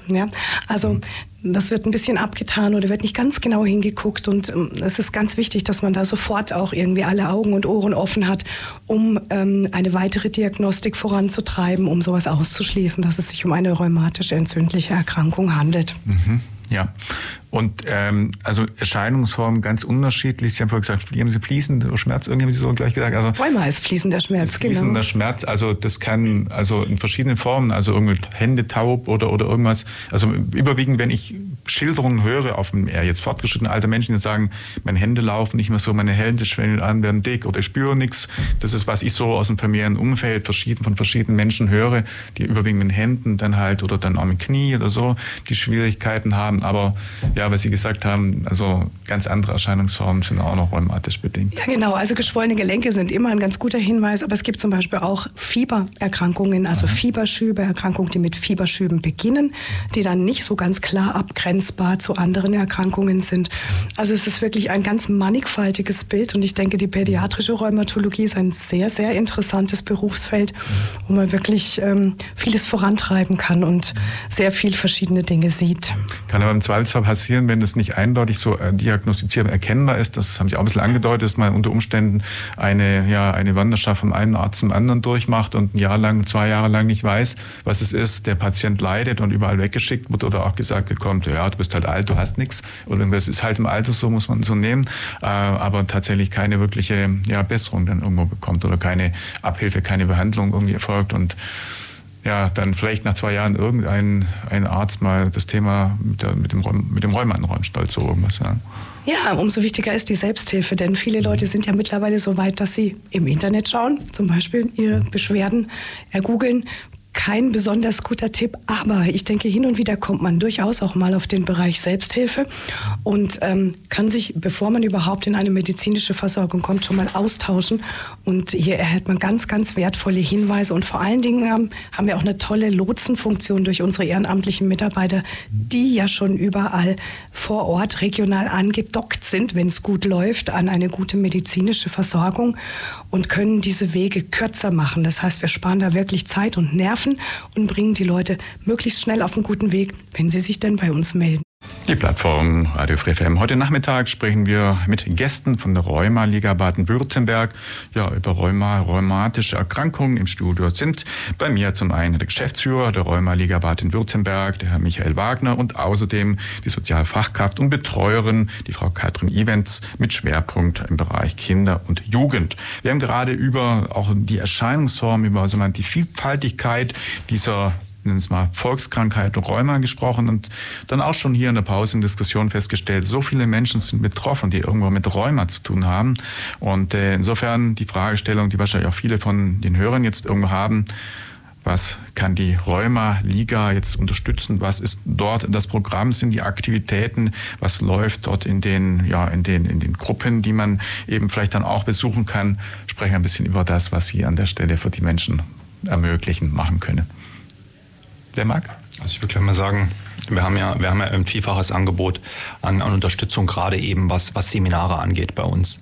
Also das wird ein bisschen abgetan oder wird nicht ganz genau hingeguckt. Und ähm, es ist ganz wichtig, dass man da sofort auch irgendwie alle Augen und Ohren offen hat, um ähm, eine weitere Diagnostik voranzutreiben, um sowas auszuschließen, dass es sich um eine rheumatische entzündliche Erkrankung handelt. Mhm. Ja, und ähm, also Erscheinungsformen ganz unterschiedlich. Sie haben vorhin gesagt, haben Sie fließender Schmerz, irgendwie haben Sie so gleich gesagt. Also, Rheuma ist fließender Schmerz, fließender genau. Schmerz, also das kann also in verschiedenen Formen, also irgendwie Hände taub oder, oder irgendwas. Also überwiegend, wenn ich Schilderungen höre auf dem eher jetzt fortgeschrittenen alter Menschen, die sagen, meine Hände laufen nicht mehr so, meine Hände schwellen an, werden dick oder ich spüre nichts. Das ist, was ich so aus dem familiären Umfeld verschieden, von verschiedenen Menschen höre, die überwiegend mit Händen dann halt oder dann auch mit Knie oder so, die Schwierigkeiten haben. Aber ja, was Sie gesagt haben, also ganz andere Erscheinungsformen sind auch noch rheumatisch bedingt. Ja, genau. Also geschwollene Gelenke sind immer ein ganz guter Hinweis, aber es gibt zum Beispiel auch Fiebererkrankungen, also Aha. Fieberschübe, Erkrankungen, die mit Fieberschüben beginnen, die dann nicht so ganz klar abgrenzbar zu anderen Erkrankungen sind. Also es ist wirklich ein ganz mannigfaltiges Bild und ich denke, die pädiatrische Rheumatologie ist ein sehr, sehr interessantes Berufsfeld, wo man wirklich ähm, vieles vorantreiben kann und sehr viel verschiedene Dinge sieht. Kann aber im Zweifelsfall passieren, wenn das nicht eindeutig so äh, diagnostizierbar erkennbar ist. Das haben Sie auch ein bisschen angedeutet, dass man unter Umständen eine, ja, eine Wanderschaft vom einen Arzt zum anderen durchmacht und ein Jahr lang, zwei Jahre lang nicht weiß, was es ist. Der Patient leidet und überall weggeschickt wird oder auch gesagt bekommt, ja, du bist halt alt, du hast nichts. Oder das ist halt im Alter so, muss man so nehmen. Äh, aber tatsächlich keine wirkliche ja, Besserung dann irgendwo bekommt oder keine Abhilfe, keine Behandlung irgendwie erfolgt. Und ja, dann vielleicht nach zwei Jahren irgendein ein Arzt mal das Thema mit, der, mit dem, mit dem Rheuma anräumt, stolz so irgendwas. Ja. Ja, umso wichtiger ist die Selbsthilfe, denn viele Leute sind ja mittlerweile so weit, dass sie im Internet schauen, zum Beispiel ihre Beschwerden ergoogeln, kein besonders guter Tipp, aber ich denke, hin und wieder kommt man durchaus auch mal auf den Bereich Selbsthilfe und ähm, kann sich, bevor man überhaupt in eine medizinische Versorgung kommt, schon mal austauschen. Und hier erhält man ganz, ganz wertvolle Hinweise und vor allen Dingen haben, haben wir auch eine tolle Lotsenfunktion durch unsere ehrenamtlichen Mitarbeiter, die ja schon überall vor Ort regional angedockt sind, wenn es gut läuft, an eine gute medizinische Versorgung und können diese Wege kürzer machen. Das heißt, wir sparen da wirklich Zeit und Nerven und bringen die Leute möglichst schnell auf einen guten Weg, wenn sie sich denn bei uns melden. Die Plattform Radio Free FM. Heute Nachmittag sprechen wir mit Gästen von der Rheuma-Liga Baden-Württemberg ja, über Rheuma, rheumatische Erkrankungen. Im Studio sind bei mir zum einen der Geschäftsführer der Rheuma-Liga Baden-Württemberg, der Herr Michael Wagner und außerdem die Sozialfachkraft und Betreuerin, die Frau Katrin Events mit Schwerpunkt im Bereich Kinder und Jugend. Wir haben gerade über auch die Erscheinungsform, über also die Vielfaltigkeit dieser nennen es mal Volkskrankheit Rheuma gesprochen und dann auch schon hier in der Pause in Diskussion festgestellt, so viele Menschen sind betroffen, die irgendwo mit Rheuma zu tun haben. Und äh, insofern die Fragestellung, die wahrscheinlich auch viele von den Hörern jetzt irgendwo haben, was kann die Rheuma-Liga jetzt unterstützen? Was ist dort das Programm? Sind die Aktivitäten? Was läuft dort in den, ja, in den, in den Gruppen, die man eben vielleicht dann auch besuchen kann? Sprechen ein bisschen über das, was Sie an der Stelle für die Menschen ermöglichen, machen können. Wer mag? Also ich würde gleich mal sagen, wir haben ja, wir haben ja ein vielfaches Angebot an, an Unterstützung, gerade eben was, was Seminare angeht bei uns,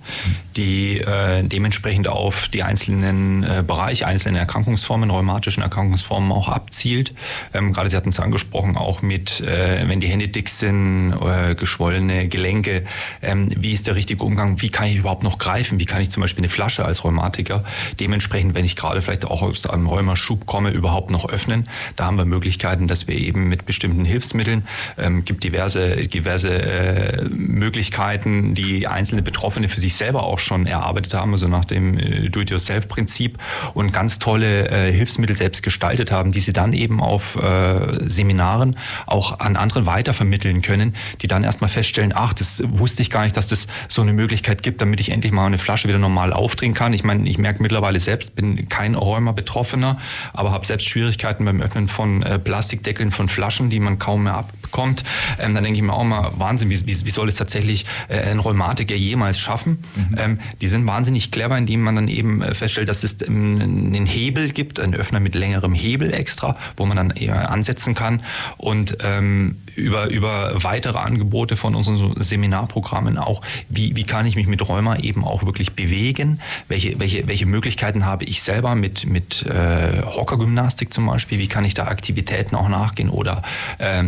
die äh, dementsprechend auf die einzelnen äh, Bereiche, einzelne Erkrankungsformen, rheumatischen Erkrankungsformen auch abzielt. Ähm, gerade Sie hatten es angesprochen, auch mit, äh, wenn die Hände dick sind, äh, geschwollene Gelenke, ähm, wie ist der richtige Umgang, wie kann ich überhaupt noch greifen, wie kann ich zum Beispiel eine Flasche als Rheumatiker dementsprechend, wenn ich gerade vielleicht auch aus einem Rheumaschub komme, überhaupt noch öffnen. Da haben wir Möglichkeiten, dass wir eben mit bestimmten Hilfs Hilfsmitteln. Ähm, gibt diverse, diverse äh, Möglichkeiten, die einzelne Betroffene für sich selber auch schon erarbeitet haben, also nach dem äh, Do-it-yourself-Prinzip und ganz tolle äh, Hilfsmittel selbst gestaltet haben, die sie dann eben auf äh, Seminaren auch an andere weitervermitteln können, die dann erstmal feststellen, ach, das wusste ich gar nicht, dass das so eine Möglichkeit gibt, damit ich endlich mal eine Flasche wieder normal aufdrehen kann. Ich meine, ich merke mittlerweile selbst, bin kein Rheuma-Betroffener, aber habe selbst Schwierigkeiten beim Öffnen von äh, Plastikdeckeln von Flaschen, die man kaum kaum mehr abbekommt, ähm, dann denke ich mir auch mal, Wahnsinn, wie, wie, wie soll es tatsächlich äh, ein Rheumatiker jemals schaffen? Mhm. Ähm, die sind wahnsinnig clever, indem man dann eben äh, feststellt, dass es ähm, einen Hebel gibt, einen Öffner mit längerem Hebel extra, wo man dann eher ansetzen kann und ähm, über, über weitere Angebote von unseren Seminarprogrammen auch, wie, wie kann ich mich mit Rheuma eben auch wirklich bewegen, welche, welche, welche Möglichkeiten habe ich selber mit, mit äh, Hockergymnastik zum Beispiel, wie kann ich da Aktivitäten auch nachgehen oder ähm,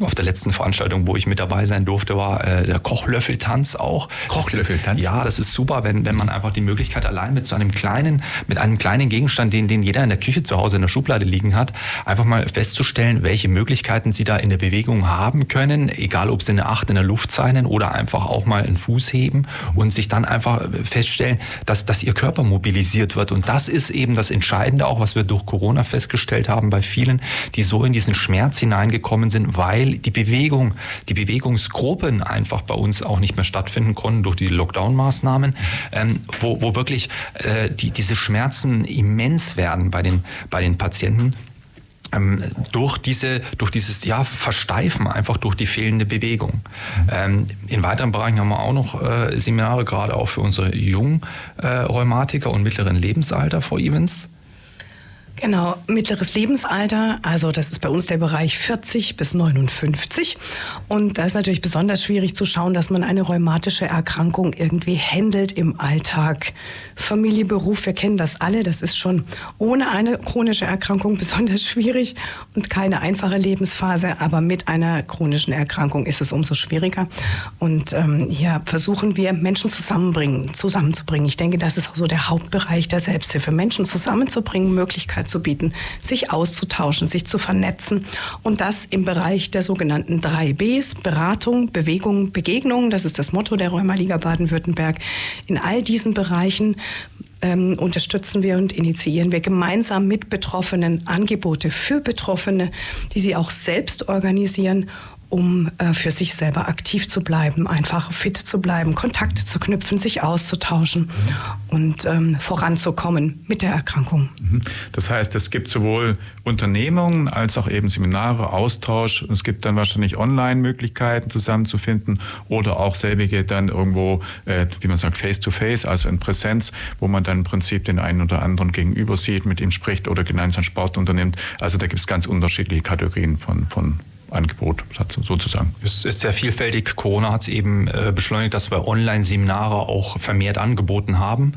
auf der letzten Veranstaltung, wo ich mit dabei sein durfte, war äh, der Kochlöffeltanz auch. Kochlöffeltanz? Ja, das ist super, wenn, wenn man einfach die Möglichkeit allein mit so einem kleinen, mit einem kleinen Gegenstand, den, den jeder in der Küche zu Hause in der Schublade liegen hat, einfach mal festzustellen, welche Möglichkeiten sie da in der Bewegung haben können, egal ob sie eine Acht in der Luft zeichnen oder einfach auch mal einen Fuß heben und sich dann einfach feststellen, dass, dass ihr Körper mobilisiert wird. Und das ist eben das Entscheidende auch, was wir durch Corona festgestellt haben bei vielen, die so in diesen Schmerz hineingekommen sind, weil die Bewegung, die Bewegungsgruppen einfach bei uns auch nicht mehr stattfinden konnten durch die Lockdown-Maßnahmen, ähm, wo, wo wirklich äh, die, diese Schmerzen immens werden bei den, bei den Patienten ähm, durch, diese, durch dieses ja, Versteifen, einfach durch die fehlende Bewegung. Ähm, in weiteren Bereichen haben wir auch noch äh, Seminare, gerade auch für unsere jungen Rheumatiker und mittleren Lebensalter vor Events. Genau, mittleres Lebensalter, also das ist bei uns der Bereich 40 bis 59. Und da ist natürlich besonders schwierig zu schauen, dass man eine rheumatische Erkrankung irgendwie handelt im Alltag. Familie, Beruf, wir kennen das alle, das ist schon ohne eine chronische Erkrankung besonders schwierig und keine einfache Lebensphase, aber mit einer chronischen Erkrankung ist es umso schwieriger. Und ähm, hier versuchen wir, Menschen zusammenbringen, zusammenzubringen. Ich denke, das ist auch so der Hauptbereich der Selbsthilfe, Menschen zusammenzubringen, Möglichkeiten zu bieten, sich auszutauschen, sich zu vernetzen und das im Bereich der sogenannten 3 Bs, Beratung, Bewegung, Begegnung, das ist das Motto der Rheumaliga Baden-Württemberg. In all diesen Bereichen ähm, unterstützen wir und initiieren wir gemeinsam mit Betroffenen Angebote für Betroffene, die sie auch selbst organisieren um äh, für sich selber aktiv zu bleiben, einfach fit zu bleiben, Kontakte zu knüpfen, sich auszutauschen und ähm, voranzukommen mit der Erkrankung. Mhm. Das heißt, es gibt sowohl Unternehmungen als auch eben Seminare, Austausch. Es gibt dann wahrscheinlich Online-Möglichkeiten zusammenzufinden oder auch selbige dann irgendwo, äh, wie man sagt, face-to-face, -face, also in Präsenz, wo man dann im Prinzip den einen oder anderen gegenüber sieht, mit ihm spricht oder gemeinsam Sport unternimmt. Also da gibt es ganz unterschiedliche Kategorien von, von Angebot sozusagen. Es ist sehr vielfältig. Corona hat es eben äh, beschleunigt, dass wir Online-Seminare auch vermehrt angeboten haben.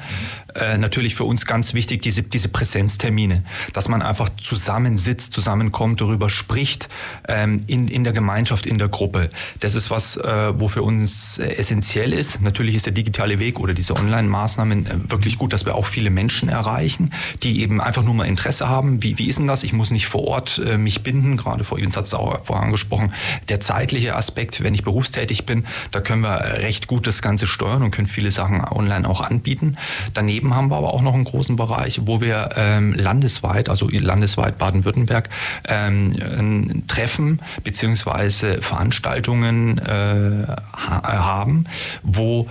Äh, natürlich für uns ganz wichtig diese, diese Präsenztermine, dass man einfach zusammensitzt, zusammenkommt, darüber spricht ähm, in, in der Gemeinschaft, in der Gruppe. Das ist was, äh, wo für uns essentiell ist. Natürlich ist der digitale Weg oder diese Online-Maßnahmen äh, wirklich gut, dass wir auch viele Menschen erreichen, die eben einfach nur mal Interesse haben. Wie, wie ist denn das? Ich muss nicht vor Ort äh, mich binden. Gerade vor hat es auch vorher angesprochen. Der zeitliche Aspekt, wenn ich berufstätig bin, da können wir recht gut das Ganze steuern und können viele Sachen online auch anbieten. Daneben haben wir aber auch noch einen großen Bereich, wo wir ähm, landesweit, also landesweit Baden-Württemberg, ähm, Treffen bzw. Veranstaltungen äh, ha haben, wo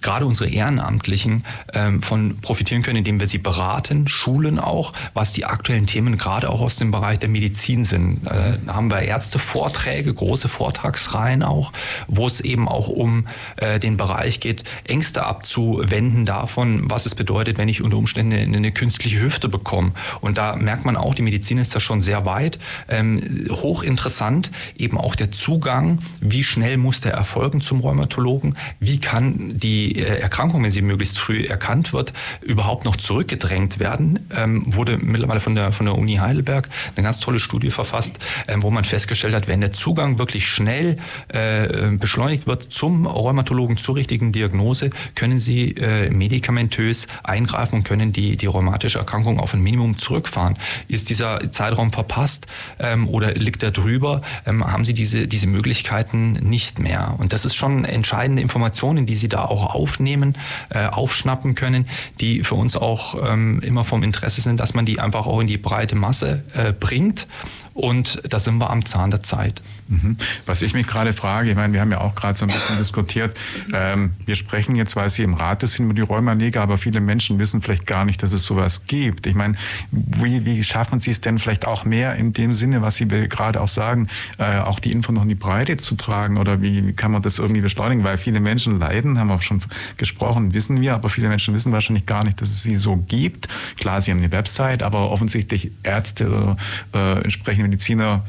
gerade unsere Ehrenamtlichen ähm, von profitieren können, indem wir sie beraten, schulen auch, was die aktuellen Themen gerade auch aus dem Bereich der Medizin sind. Äh, da haben wir Ärztevorträge, große Vortragsreihen auch, wo es eben auch um äh, den Bereich geht, Ängste abzuwenden davon, was es bedeutet, wenn ich unter Umständen eine, eine künstliche Hüfte bekomme. Und da merkt man auch, die Medizin ist da schon sehr weit. Ähm, hochinteressant eben auch der Zugang, wie schnell muss der erfolgen zum Rheumatologen, wie kann die äh, Erkrankung, wenn sie möglichst früh erkannt wird, überhaupt noch zurückgedrängt werden, ähm, wurde mittlerweile von der, von der Uni Heidelberg eine ganz tolle Studie verfasst, ähm, wo man festgestellt hat, wenn der Zugang wirklich schnell äh, beschleunigt wird zum Rheumatologen zur richtigen Diagnose, können sie äh, medikamentös eingreifen und können die, die rheumatische Erkrankung auf ein Minimum zurückfahren. Ist dieser Zeitraum verpasst ähm, oder liegt er drüber, ähm, haben sie diese, diese Möglichkeiten nicht mehr. Und das ist schon entscheidende Informationen, die sie da auch aufnehmen, äh, aufschnappen können, die für uns auch ähm, immer vom Interesse sind, dass man die einfach auch in die breite Masse äh, bringt und da sind wir am Zahn der Zeit. Mhm. Was ich mich gerade frage, ich meine, wir haben ja auch gerade so ein bisschen diskutiert, ähm, wir sprechen jetzt, weil Sie im Rat sind, über die Rheumaliga, aber viele Menschen wissen vielleicht gar nicht, dass es sowas gibt. Ich meine, wie, wie schaffen Sie es denn vielleicht auch mehr in dem Sinne, was Sie gerade auch sagen, äh, auch die Info noch in die Breite zu tragen oder wie kann man das irgendwie beschleunigen? Weil viele Menschen leiden, haben wir schon gesprochen, wissen wir, aber viele Menschen wissen wahrscheinlich gar nicht, dass es sie so gibt. Klar, sie haben eine Website, aber offensichtlich Ärzte oder äh, entsprechende Mediziner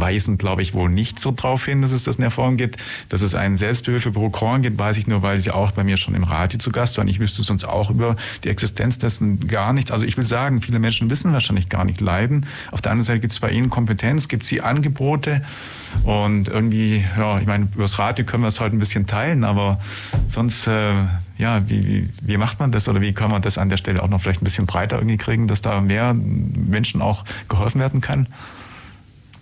weisen, glaube ich, wohl nicht so darauf hin, dass es das in der Form gibt. Dass es einen Selbstbehilfebureau Korn gibt, weiß ich nur, weil sie auch bei mir schon im Radio zu Gast waren. Ich wüsste sonst auch über die Existenz dessen gar nichts. Also ich will sagen, viele Menschen wissen wahrscheinlich gar nicht leiden. Auf der anderen Seite gibt es bei ihnen Kompetenz, gibt es sie Angebote und irgendwie, ja, ich meine, übers Radio können wir es heute ein bisschen teilen, aber sonst, äh, ja, wie, wie, wie macht man das oder wie kann man das an der Stelle auch noch vielleicht ein bisschen breiter irgendwie kriegen, dass da mehr Menschen auch geholfen werden kann?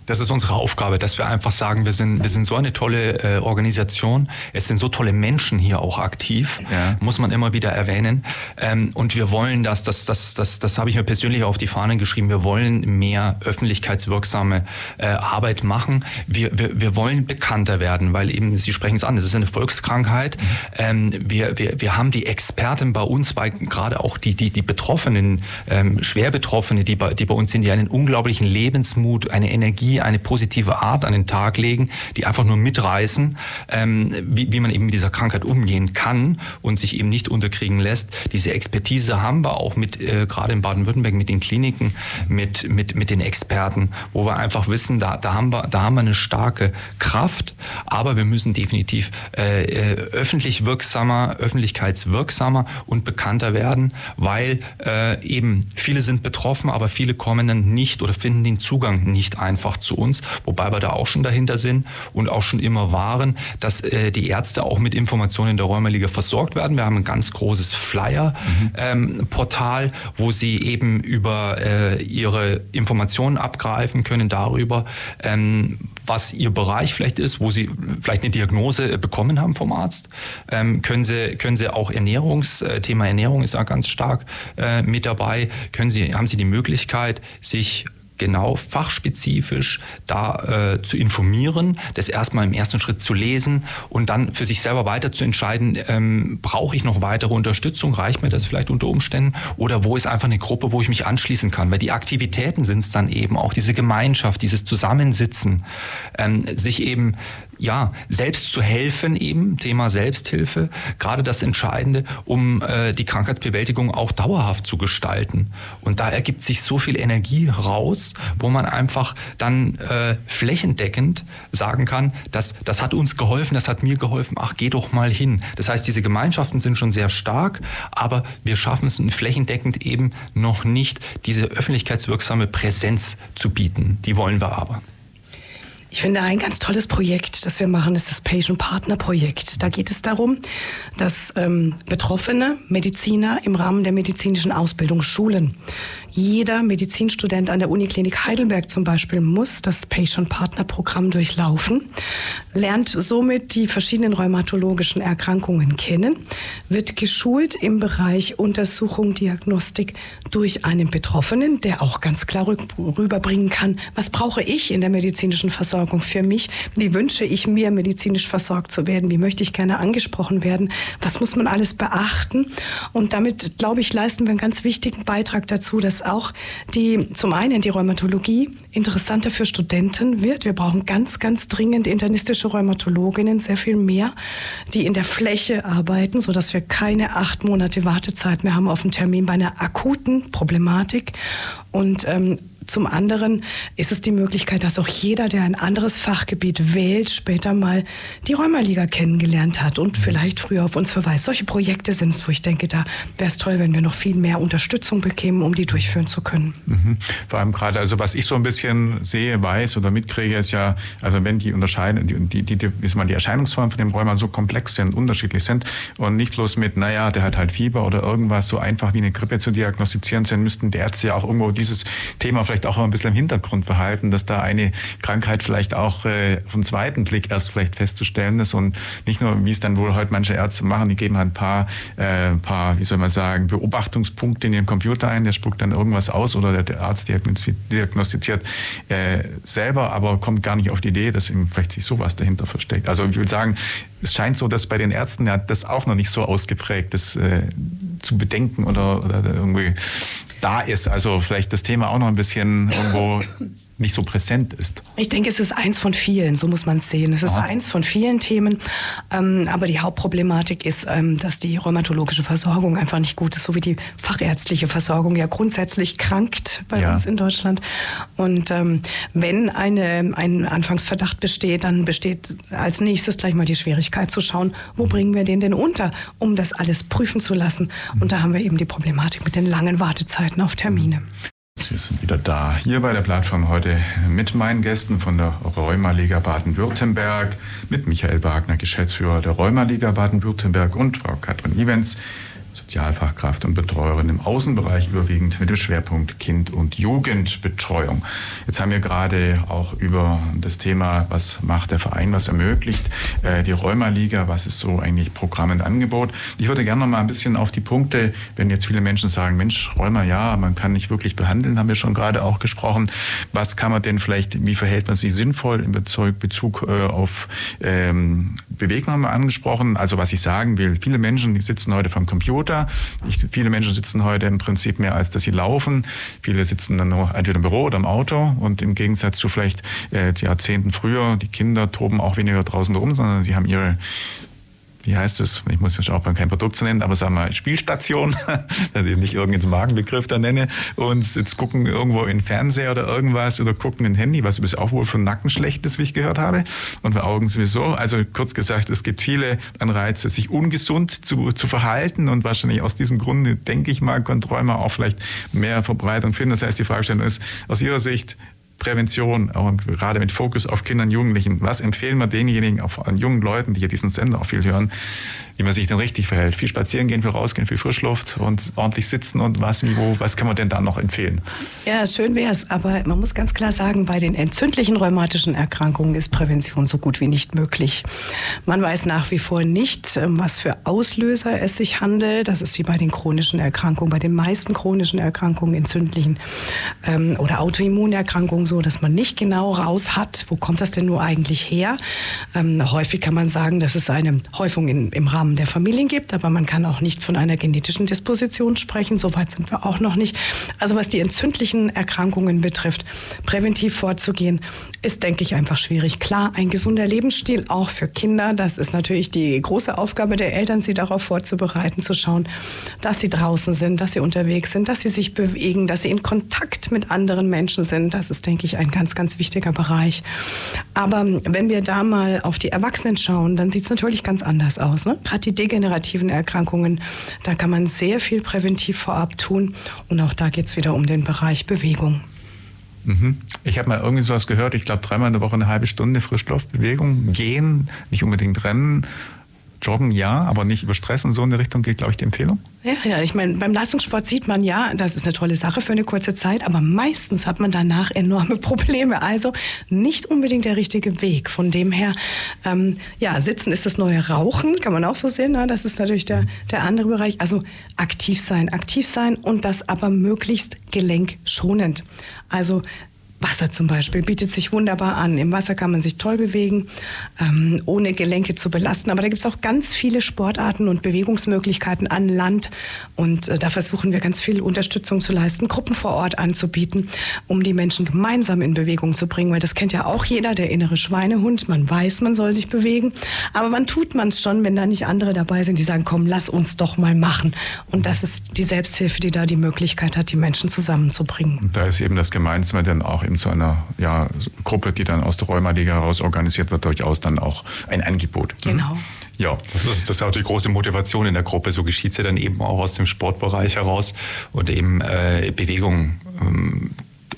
Das ist unsere Aufgabe, dass wir einfach sagen, wir sind, wir sind so eine tolle äh, Organisation. Es sind so tolle Menschen hier auch aktiv, ja. muss man immer wieder erwähnen. Ähm, und wir wollen das, das, das, das, das habe ich mir persönlich auf die Fahnen geschrieben. Wir wollen mehr öffentlichkeitswirksame äh, Arbeit machen. Wir, wir, wir wollen bekannter werden, weil eben, Sie sprechen es an, es ist eine Volkskrankheit. Mhm. Ähm, wir, wir, wir haben die Experten bei uns, weil gerade auch die, die, die Betroffenen, ähm, schwer Betroffene, die bei, die bei uns sind, die einen unglaublichen Lebensmut, eine Energie, die eine positive Art an den Tag legen, die einfach nur mitreißen, ähm, wie, wie man eben mit dieser Krankheit umgehen kann und sich eben nicht unterkriegen lässt. Diese Expertise haben wir auch mit, äh, gerade in Baden-Württemberg, mit den Kliniken, mit, mit, mit den Experten, wo wir einfach wissen, da, da, haben wir, da haben wir eine starke Kraft, aber wir müssen definitiv äh, äh öffentlich wirksamer, öffentlichkeitswirksamer und bekannter werden, weil äh, eben viele sind betroffen, aber viele kommen dann nicht oder finden den Zugang nicht einfach zu uns, wobei wir da auch schon dahinter sind und auch schon immer waren, dass äh, die Ärzte auch mit Informationen der Rheumaliga versorgt werden. Wir haben ein ganz großes Flyer-Portal, mhm. ähm, wo sie eben über äh, ihre Informationen abgreifen können darüber, ähm, was Ihr Bereich vielleicht ist, wo Sie vielleicht eine Diagnose bekommen haben vom Arzt. Ähm, können, Sie, können Sie auch Ernährungs, äh, Thema Ernährung ist ja ganz stark äh, mit dabei. Können Sie, haben Sie die Möglichkeit, sich genau fachspezifisch da äh, zu informieren, das erstmal im ersten Schritt zu lesen und dann für sich selber weiter zu entscheiden, ähm, brauche ich noch weitere Unterstützung, reicht mir das vielleicht unter Umständen? Oder wo ist einfach eine Gruppe, wo ich mich anschließen kann, weil die Aktivitäten sind es dann eben auch, diese Gemeinschaft, dieses Zusammensitzen, ähm, sich eben ja, selbst zu helfen eben, Thema Selbsthilfe, gerade das Entscheidende, um äh, die Krankheitsbewältigung auch dauerhaft zu gestalten. Und da ergibt sich so viel Energie raus, wo man einfach dann äh, flächendeckend sagen kann, dass, das hat uns geholfen, das hat mir geholfen, ach, geh doch mal hin. Das heißt, diese Gemeinschaften sind schon sehr stark, aber wir schaffen es flächendeckend eben noch nicht, diese öffentlichkeitswirksame Präsenz zu bieten. Die wollen wir aber. Ich finde ein ganz tolles Projekt, das wir machen, ist das Patient Partner Projekt. Da geht es darum, dass ähm, Betroffene Mediziner im Rahmen der medizinischen Ausbildung schulen. Jeder Medizinstudent an der Uniklinik Heidelberg zum Beispiel muss das Patient Partner Programm durchlaufen, lernt somit die verschiedenen rheumatologischen Erkrankungen kennen, wird geschult im Bereich Untersuchung, Diagnostik durch einen Betroffenen, der auch ganz klar rüberbringen kann, was brauche ich in der medizinischen Versorgung für mich, wie wünsche ich mir medizinisch versorgt zu werden, wie möchte ich gerne angesprochen werden, was muss man alles beachten? Und damit, glaube ich, leisten wir einen ganz wichtigen Beitrag dazu, dass auch die, zum einen die Rheumatologie interessanter für Studenten wird. Wir brauchen ganz, ganz dringend internistische Rheumatologinnen, sehr viel mehr, die in der Fläche arbeiten, sodass wir keine acht Monate Wartezeit mehr haben auf einen Termin bei einer akuten Problematik. Und ähm, zum anderen ist es die Möglichkeit, dass auch jeder, der ein anderes Fachgebiet wählt, später mal die Rheumaliga kennengelernt hat und vielleicht früher auf uns verweist. Solche Projekte sind es, wo ich denke, da wäre es toll, wenn wir noch viel mehr Unterstützung bekämen, um die durchführen zu können. Mhm. Vor allem gerade, also was ich so ein bisschen sehe, weiß oder mitkriege, ist ja, also wenn die unterscheiden, die, die, die, die, mal, die Erscheinungsformen von dem Rheuma so komplex sind, unterschiedlich sind und nicht bloß mit, naja, der hat halt Fieber oder irgendwas so einfach wie eine Grippe zu diagnostizieren sind, müssten die Ärzte ja auch irgendwo dieses Thema vielleicht vielleicht auch ein bisschen im Hintergrund behalten, dass da eine Krankheit vielleicht auch äh, vom zweiten Blick erst vielleicht festzustellen ist und nicht nur, wie es dann wohl heute manche Ärzte machen, die geben halt ein paar, äh, paar wie soll man sagen, Beobachtungspunkte in ihren Computer ein, der spuckt dann irgendwas aus oder der, Arzt diagnostiziert äh, selber, aber kommt gar nicht auf die Idee, dass ihm vielleicht sich sowas dahinter versteckt. Also ich will sagen, es scheint so, dass bei den Ärzten ja das auch noch nicht so ausgeprägt ist, äh, zu bedenken oder, oder irgendwie da ist. Also vielleicht das Thema auch noch ein bisschen irgendwo nicht so präsent ist. Ich denke, es ist eins von vielen, so muss man es sehen. Es ist Aha. eins von vielen Themen, ähm, aber die Hauptproblematik ist, ähm, dass die rheumatologische Versorgung einfach nicht gut ist, so wie die fachärztliche Versorgung ja grundsätzlich krankt bei ja. uns in Deutschland. Und ähm, wenn eine, ein Anfangsverdacht besteht, dann besteht als nächstes gleich mal die Schwierigkeit zu schauen, wo bringen wir den denn unter, um das alles prüfen zu lassen. Und da haben wir eben die Problematik mit den langen Wartezeiten auf Termine. Wir sind wieder da. Hier bei der Plattform heute mit meinen Gästen von der Rheumaliga Baden-Württemberg, mit Michael Wagner, Geschäftsführer der Rheumaliga Baden-Württemberg und Frau Katrin Evans, Sozialfachkraft und Betreuerin im Außenbereich, überwiegend mit dem Schwerpunkt Kind- und Jugendbetreuung. Jetzt haben wir gerade auch über das Thema, was macht der Verein, was ermöglicht, äh, die Rheumaliga, was ist so eigentlich Programm und Angebot. Ich würde gerne noch mal ein bisschen auf die Punkte, wenn jetzt viele Menschen sagen, Mensch, Rheuma, ja, man kann nicht wirklich behandeln, haben wir schon gerade auch gesprochen. Was kann man denn vielleicht, wie verhält man sich sinnvoll in Bezug, äh, auf ähm, Bewegung haben wir angesprochen. Also was ich sagen will, viele Menschen die sitzen heute vom Computer, Computer. Ich, viele Menschen sitzen heute im Prinzip mehr, als dass sie laufen. Viele sitzen dann nur entweder im Büro oder im Auto. Und im Gegensatz zu vielleicht äh, Jahrzehnten früher, die Kinder toben auch weniger draußen rum, sondern sie haben ihre wie heißt es, ich muss ja auch kein Produkt zu nennen, aber sagen wir Spielstation, dass ich nicht irgendeinen Magenbegriff da nenne, und jetzt gucken irgendwo in Fernseher oder irgendwas oder gucken in Handy, was übrigens auch wohl für Nacken schlecht ist, wie ich gehört habe, und für Augen sowieso. Also kurz gesagt, es gibt viele Anreize, sich ungesund zu, zu verhalten und wahrscheinlich aus diesem Grunde, denke ich mal, können Träume auch vielleicht mehr Verbreitung finden. Das heißt, die Fragestellung ist aus Ihrer Sicht, Prävention, gerade mit Fokus auf Kindern und Jugendlichen. Was empfehlen wir denjenigen, auch vor allem jungen Leuten, die hier diesen Sender auch viel hören, wie man sich denn richtig verhält. Viel spazieren gehen, viel rausgehen, viel Frischluft und ordentlich sitzen und was, wo, was kann man denn da noch empfehlen? Ja, schön wäre es, aber man muss ganz klar sagen, bei den entzündlichen rheumatischen Erkrankungen ist Prävention so gut wie nicht möglich. Man weiß nach wie vor nicht, ähm, was für Auslöser es sich handelt. Das ist wie bei den chronischen Erkrankungen, bei den meisten chronischen Erkrankungen, entzündlichen ähm, oder Autoimmunerkrankungen so, dass man nicht genau raus hat, wo kommt das denn nur eigentlich her. Ähm, häufig kann man sagen, dass es eine Häufung in, im Rahmen Rahmen der Familien gibt, aber man kann auch nicht von einer genetischen Disposition sprechen. Soweit sind wir auch noch nicht. Also was die entzündlichen Erkrankungen betrifft, präventiv vorzugehen, ist, denke ich, einfach schwierig. Klar, ein gesunder Lebensstil auch für Kinder, das ist natürlich die große Aufgabe der Eltern, sie darauf vorzubereiten, zu schauen, dass sie draußen sind, dass sie unterwegs sind, dass sie sich bewegen, dass sie in Kontakt mit anderen Menschen sind. Das ist, denke ich, ein ganz, ganz wichtiger Bereich. Aber wenn wir da mal auf die Erwachsenen schauen, dann sieht es natürlich ganz anders aus. Ne? Gerade die degenerativen Erkrankungen, da kann man sehr viel präventiv vorab tun. Und auch da geht es wieder um den Bereich Bewegung. Mhm. Ich habe mal irgendwie sowas gehört, ich glaube dreimal in der Woche eine halbe Stunde Frischluftbewegung, gehen, nicht unbedingt rennen, Joggen ja, aber nicht über Stress und so in der Richtung geht, glaube ich, die Empfehlung. Ja, ja, ich meine, beim Leistungssport sieht man ja, das ist eine tolle Sache für eine kurze Zeit, aber meistens hat man danach enorme Probleme. Also nicht unbedingt der richtige Weg. Von dem her, ähm, ja, Sitzen ist das neue Rauchen, kann man auch so sehen. Ne? Das ist natürlich der, der andere Bereich. Also aktiv sein, aktiv sein und das aber möglichst gelenkschonend. Also Wasser zum Beispiel bietet sich wunderbar an. Im Wasser kann man sich toll bewegen, ähm, ohne Gelenke zu belasten. Aber da gibt es auch ganz viele Sportarten und Bewegungsmöglichkeiten an Land. Und äh, da versuchen wir ganz viel Unterstützung zu leisten, Gruppen vor Ort anzubieten, um die Menschen gemeinsam in Bewegung zu bringen. Weil das kennt ja auch jeder, der innere Schweinehund. Man weiß, man soll sich bewegen. Aber wann tut man es schon, wenn da nicht andere dabei sind, die sagen, komm, lass uns doch mal machen. Und das ist die Selbsthilfe, die da die Möglichkeit hat, die Menschen zusammenzubringen. Und da ist eben das Gemeinsame dann auch im eben zu einer ja, Gruppe, die dann aus der Rheumaliga heraus organisiert wird, durchaus dann auch ein Angebot. Mhm. Genau. Ja, das ist, das ist auch die große Motivation in der Gruppe. So geschieht es ja dann eben auch aus dem Sportbereich heraus und eben äh, Bewegung. Ähm,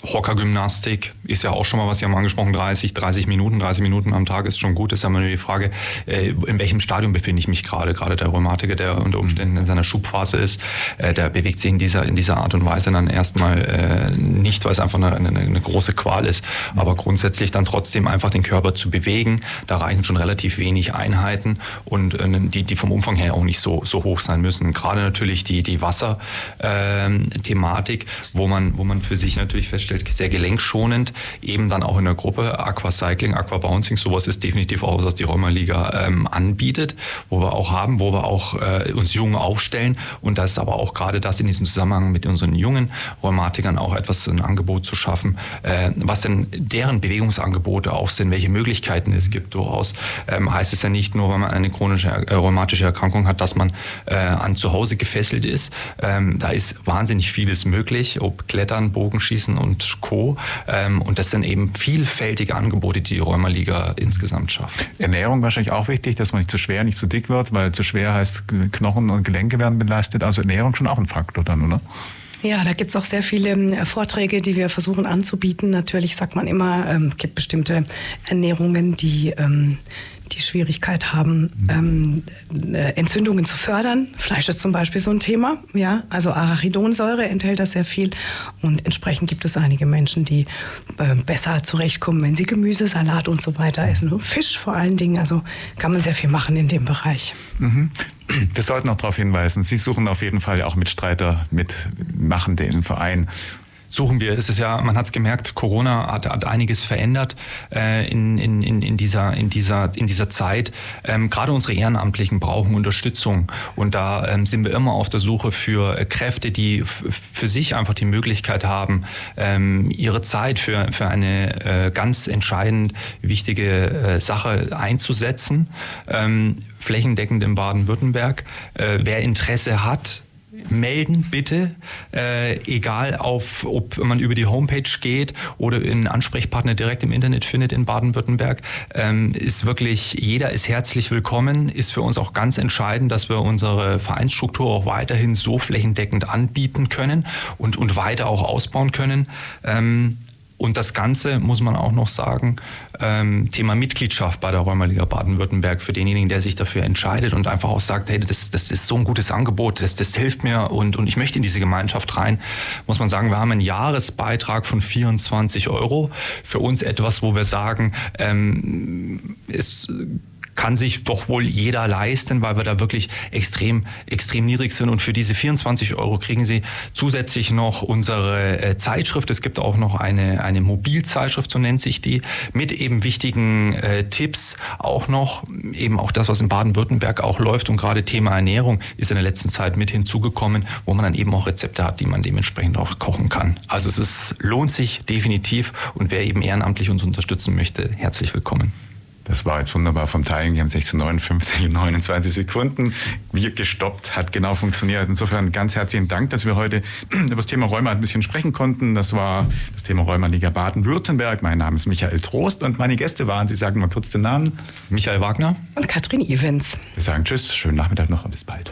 Hockergymnastik, ist ja auch schon mal, was Sie haben angesprochen, 30, 30 Minuten, 30 Minuten am Tag ist schon gut. Das ist ja immer nur die Frage, äh, in welchem Stadium befinde ich mich gerade. Gerade der Rheumatiker, der unter Umständen in seiner Schubphase ist, äh, der bewegt sich in dieser, in dieser Art und Weise dann erstmal äh, nicht, weil es einfach eine, eine, eine große Qual ist. Aber grundsätzlich dann trotzdem einfach den Körper zu bewegen. Da reichen schon relativ wenig Einheiten und die, die vom Umfang her auch nicht so, so hoch sein müssen. Gerade natürlich die, die Wasser-Thematik, wo, man, wo man für sich natürlich feststellt, sehr gelenkschonend eben dann auch in der Gruppe Aquacycling, Aquabouncing, sowas ist definitiv auch, was die Rheumaliga ähm, anbietet, wo wir auch haben, wo wir auch äh, uns jung aufstellen und das ist aber auch gerade das in diesem Zusammenhang mit unseren jungen Rheumatikern auch etwas ein Angebot zu schaffen, äh, was denn deren Bewegungsangebote auch sind, welche Möglichkeiten es gibt durchaus. Ähm, heißt es ja nicht nur, wenn man eine chronische äh, rheumatische Erkrankung hat, dass man äh, an zu Hause gefesselt ist. Ähm, da ist wahnsinnig vieles möglich, ob Klettern, Bogenschießen und Co. Ähm, und das sind eben vielfältige Angebote, die die Rheumaliga insgesamt schafft. Ernährung wahrscheinlich auch wichtig, dass man nicht zu schwer, nicht zu dick wird, weil zu schwer heißt, Knochen und Gelenke werden belastet. Also Ernährung schon auch ein Faktor dann, oder? Ja, da gibt es auch sehr viele äh, Vorträge, die wir versuchen anzubieten. Natürlich sagt man immer, es ähm, gibt bestimmte Ernährungen, die ähm, die Schwierigkeit haben, ähm, äh, Entzündungen zu fördern. Fleisch ist zum Beispiel so ein Thema. Ja? Also Arachidonsäure enthält das sehr viel. Und entsprechend gibt es einige Menschen, die äh, besser zurechtkommen, wenn sie Gemüse, Salat und so weiter essen. Und Fisch vor allen Dingen. Also kann man sehr viel machen in dem Bereich. Mhm. Wir sollten noch darauf hinweisen, Sie suchen auf jeden Fall auch Mitstreiter, Mitmachende im Verein suchen wir. Es ist ja, man hat es gemerkt, Corona hat, hat einiges verändert äh, in, in, in, dieser, in, dieser, in dieser Zeit. Ähm, Gerade unsere Ehrenamtlichen brauchen Unterstützung und da ähm, sind wir immer auf der Suche für Kräfte, die für sich einfach die Möglichkeit haben, ähm, ihre Zeit für, für eine äh, ganz entscheidend wichtige äh, Sache einzusetzen. Ähm, flächendeckend in Baden-Württemberg. Äh, wer Interesse hat, melden, bitte. Äh, egal, auf, ob man über die Homepage geht oder einen Ansprechpartner direkt im Internet findet in Baden-Württemberg. Ähm, ist wirklich, jeder ist herzlich willkommen. Ist für uns auch ganz entscheidend, dass wir unsere Vereinsstruktur auch weiterhin so flächendeckend anbieten können und, und weiter auch ausbauen können. Ähm, und das Ganze, muss man auch noch sagen, ähm, Thema Mitgliedschaft bei der Räumerliga Baden-Württemberg für denjenigen, der sich dafür entscheidet und einfach auch sagt, hey, das, das ist so ein gutes Angebot, das, das hilft mir und, und ich möchte in diese Gemeinschaft rein, muss man sagen, wir haben einen Jahresbeitrag von 24 Euro. Für uns etwas, wo wir sagen, ähm, es kann sich doch wohl jeder leisten, weil wir da wirklich extrem, extrem niedrig sind. Und für diese 24 Euro kriegen Sie zusätzlich noch unsere äh, Zeitschrift. Es gibt auch noch eine, eine Mobilzeitschrift, so nennt sich die, mit eben wichtigen äh, Tipps. Auch noch eben auch das, was in Baden-Württemberg auch läuft. Und gerade Thema Ernährung ist in der letzten Zeit mit hinzugekommen, wo man dann eben auch Rezepte hat, die man dementsprechend auch kochen kann. Also es ist, lohnt sich definitiv. Und wer eben ehrenamtlich uns unterstützen möchte, herzlich willkommen. Das war jetzt wunderbar vom Timing. Wir haben 1659 und 29 Sekunden. Wie gestoppt, hat genau funktioniert. Insofern ganz herzlichen Dank, dass wir heute über das Thema Rheuma ein bisschen sprechen konnten. Das war das Thema Rheuma-Liga Baden-Württemberg. Mein Name ist Michael Trost und meine Gäste waren, Sie sagen mal kurz den Namen. Michael Wagner. Und Katrin Evans. Wir sagen Tschüss, schönen Nachmittag noch und bis bald.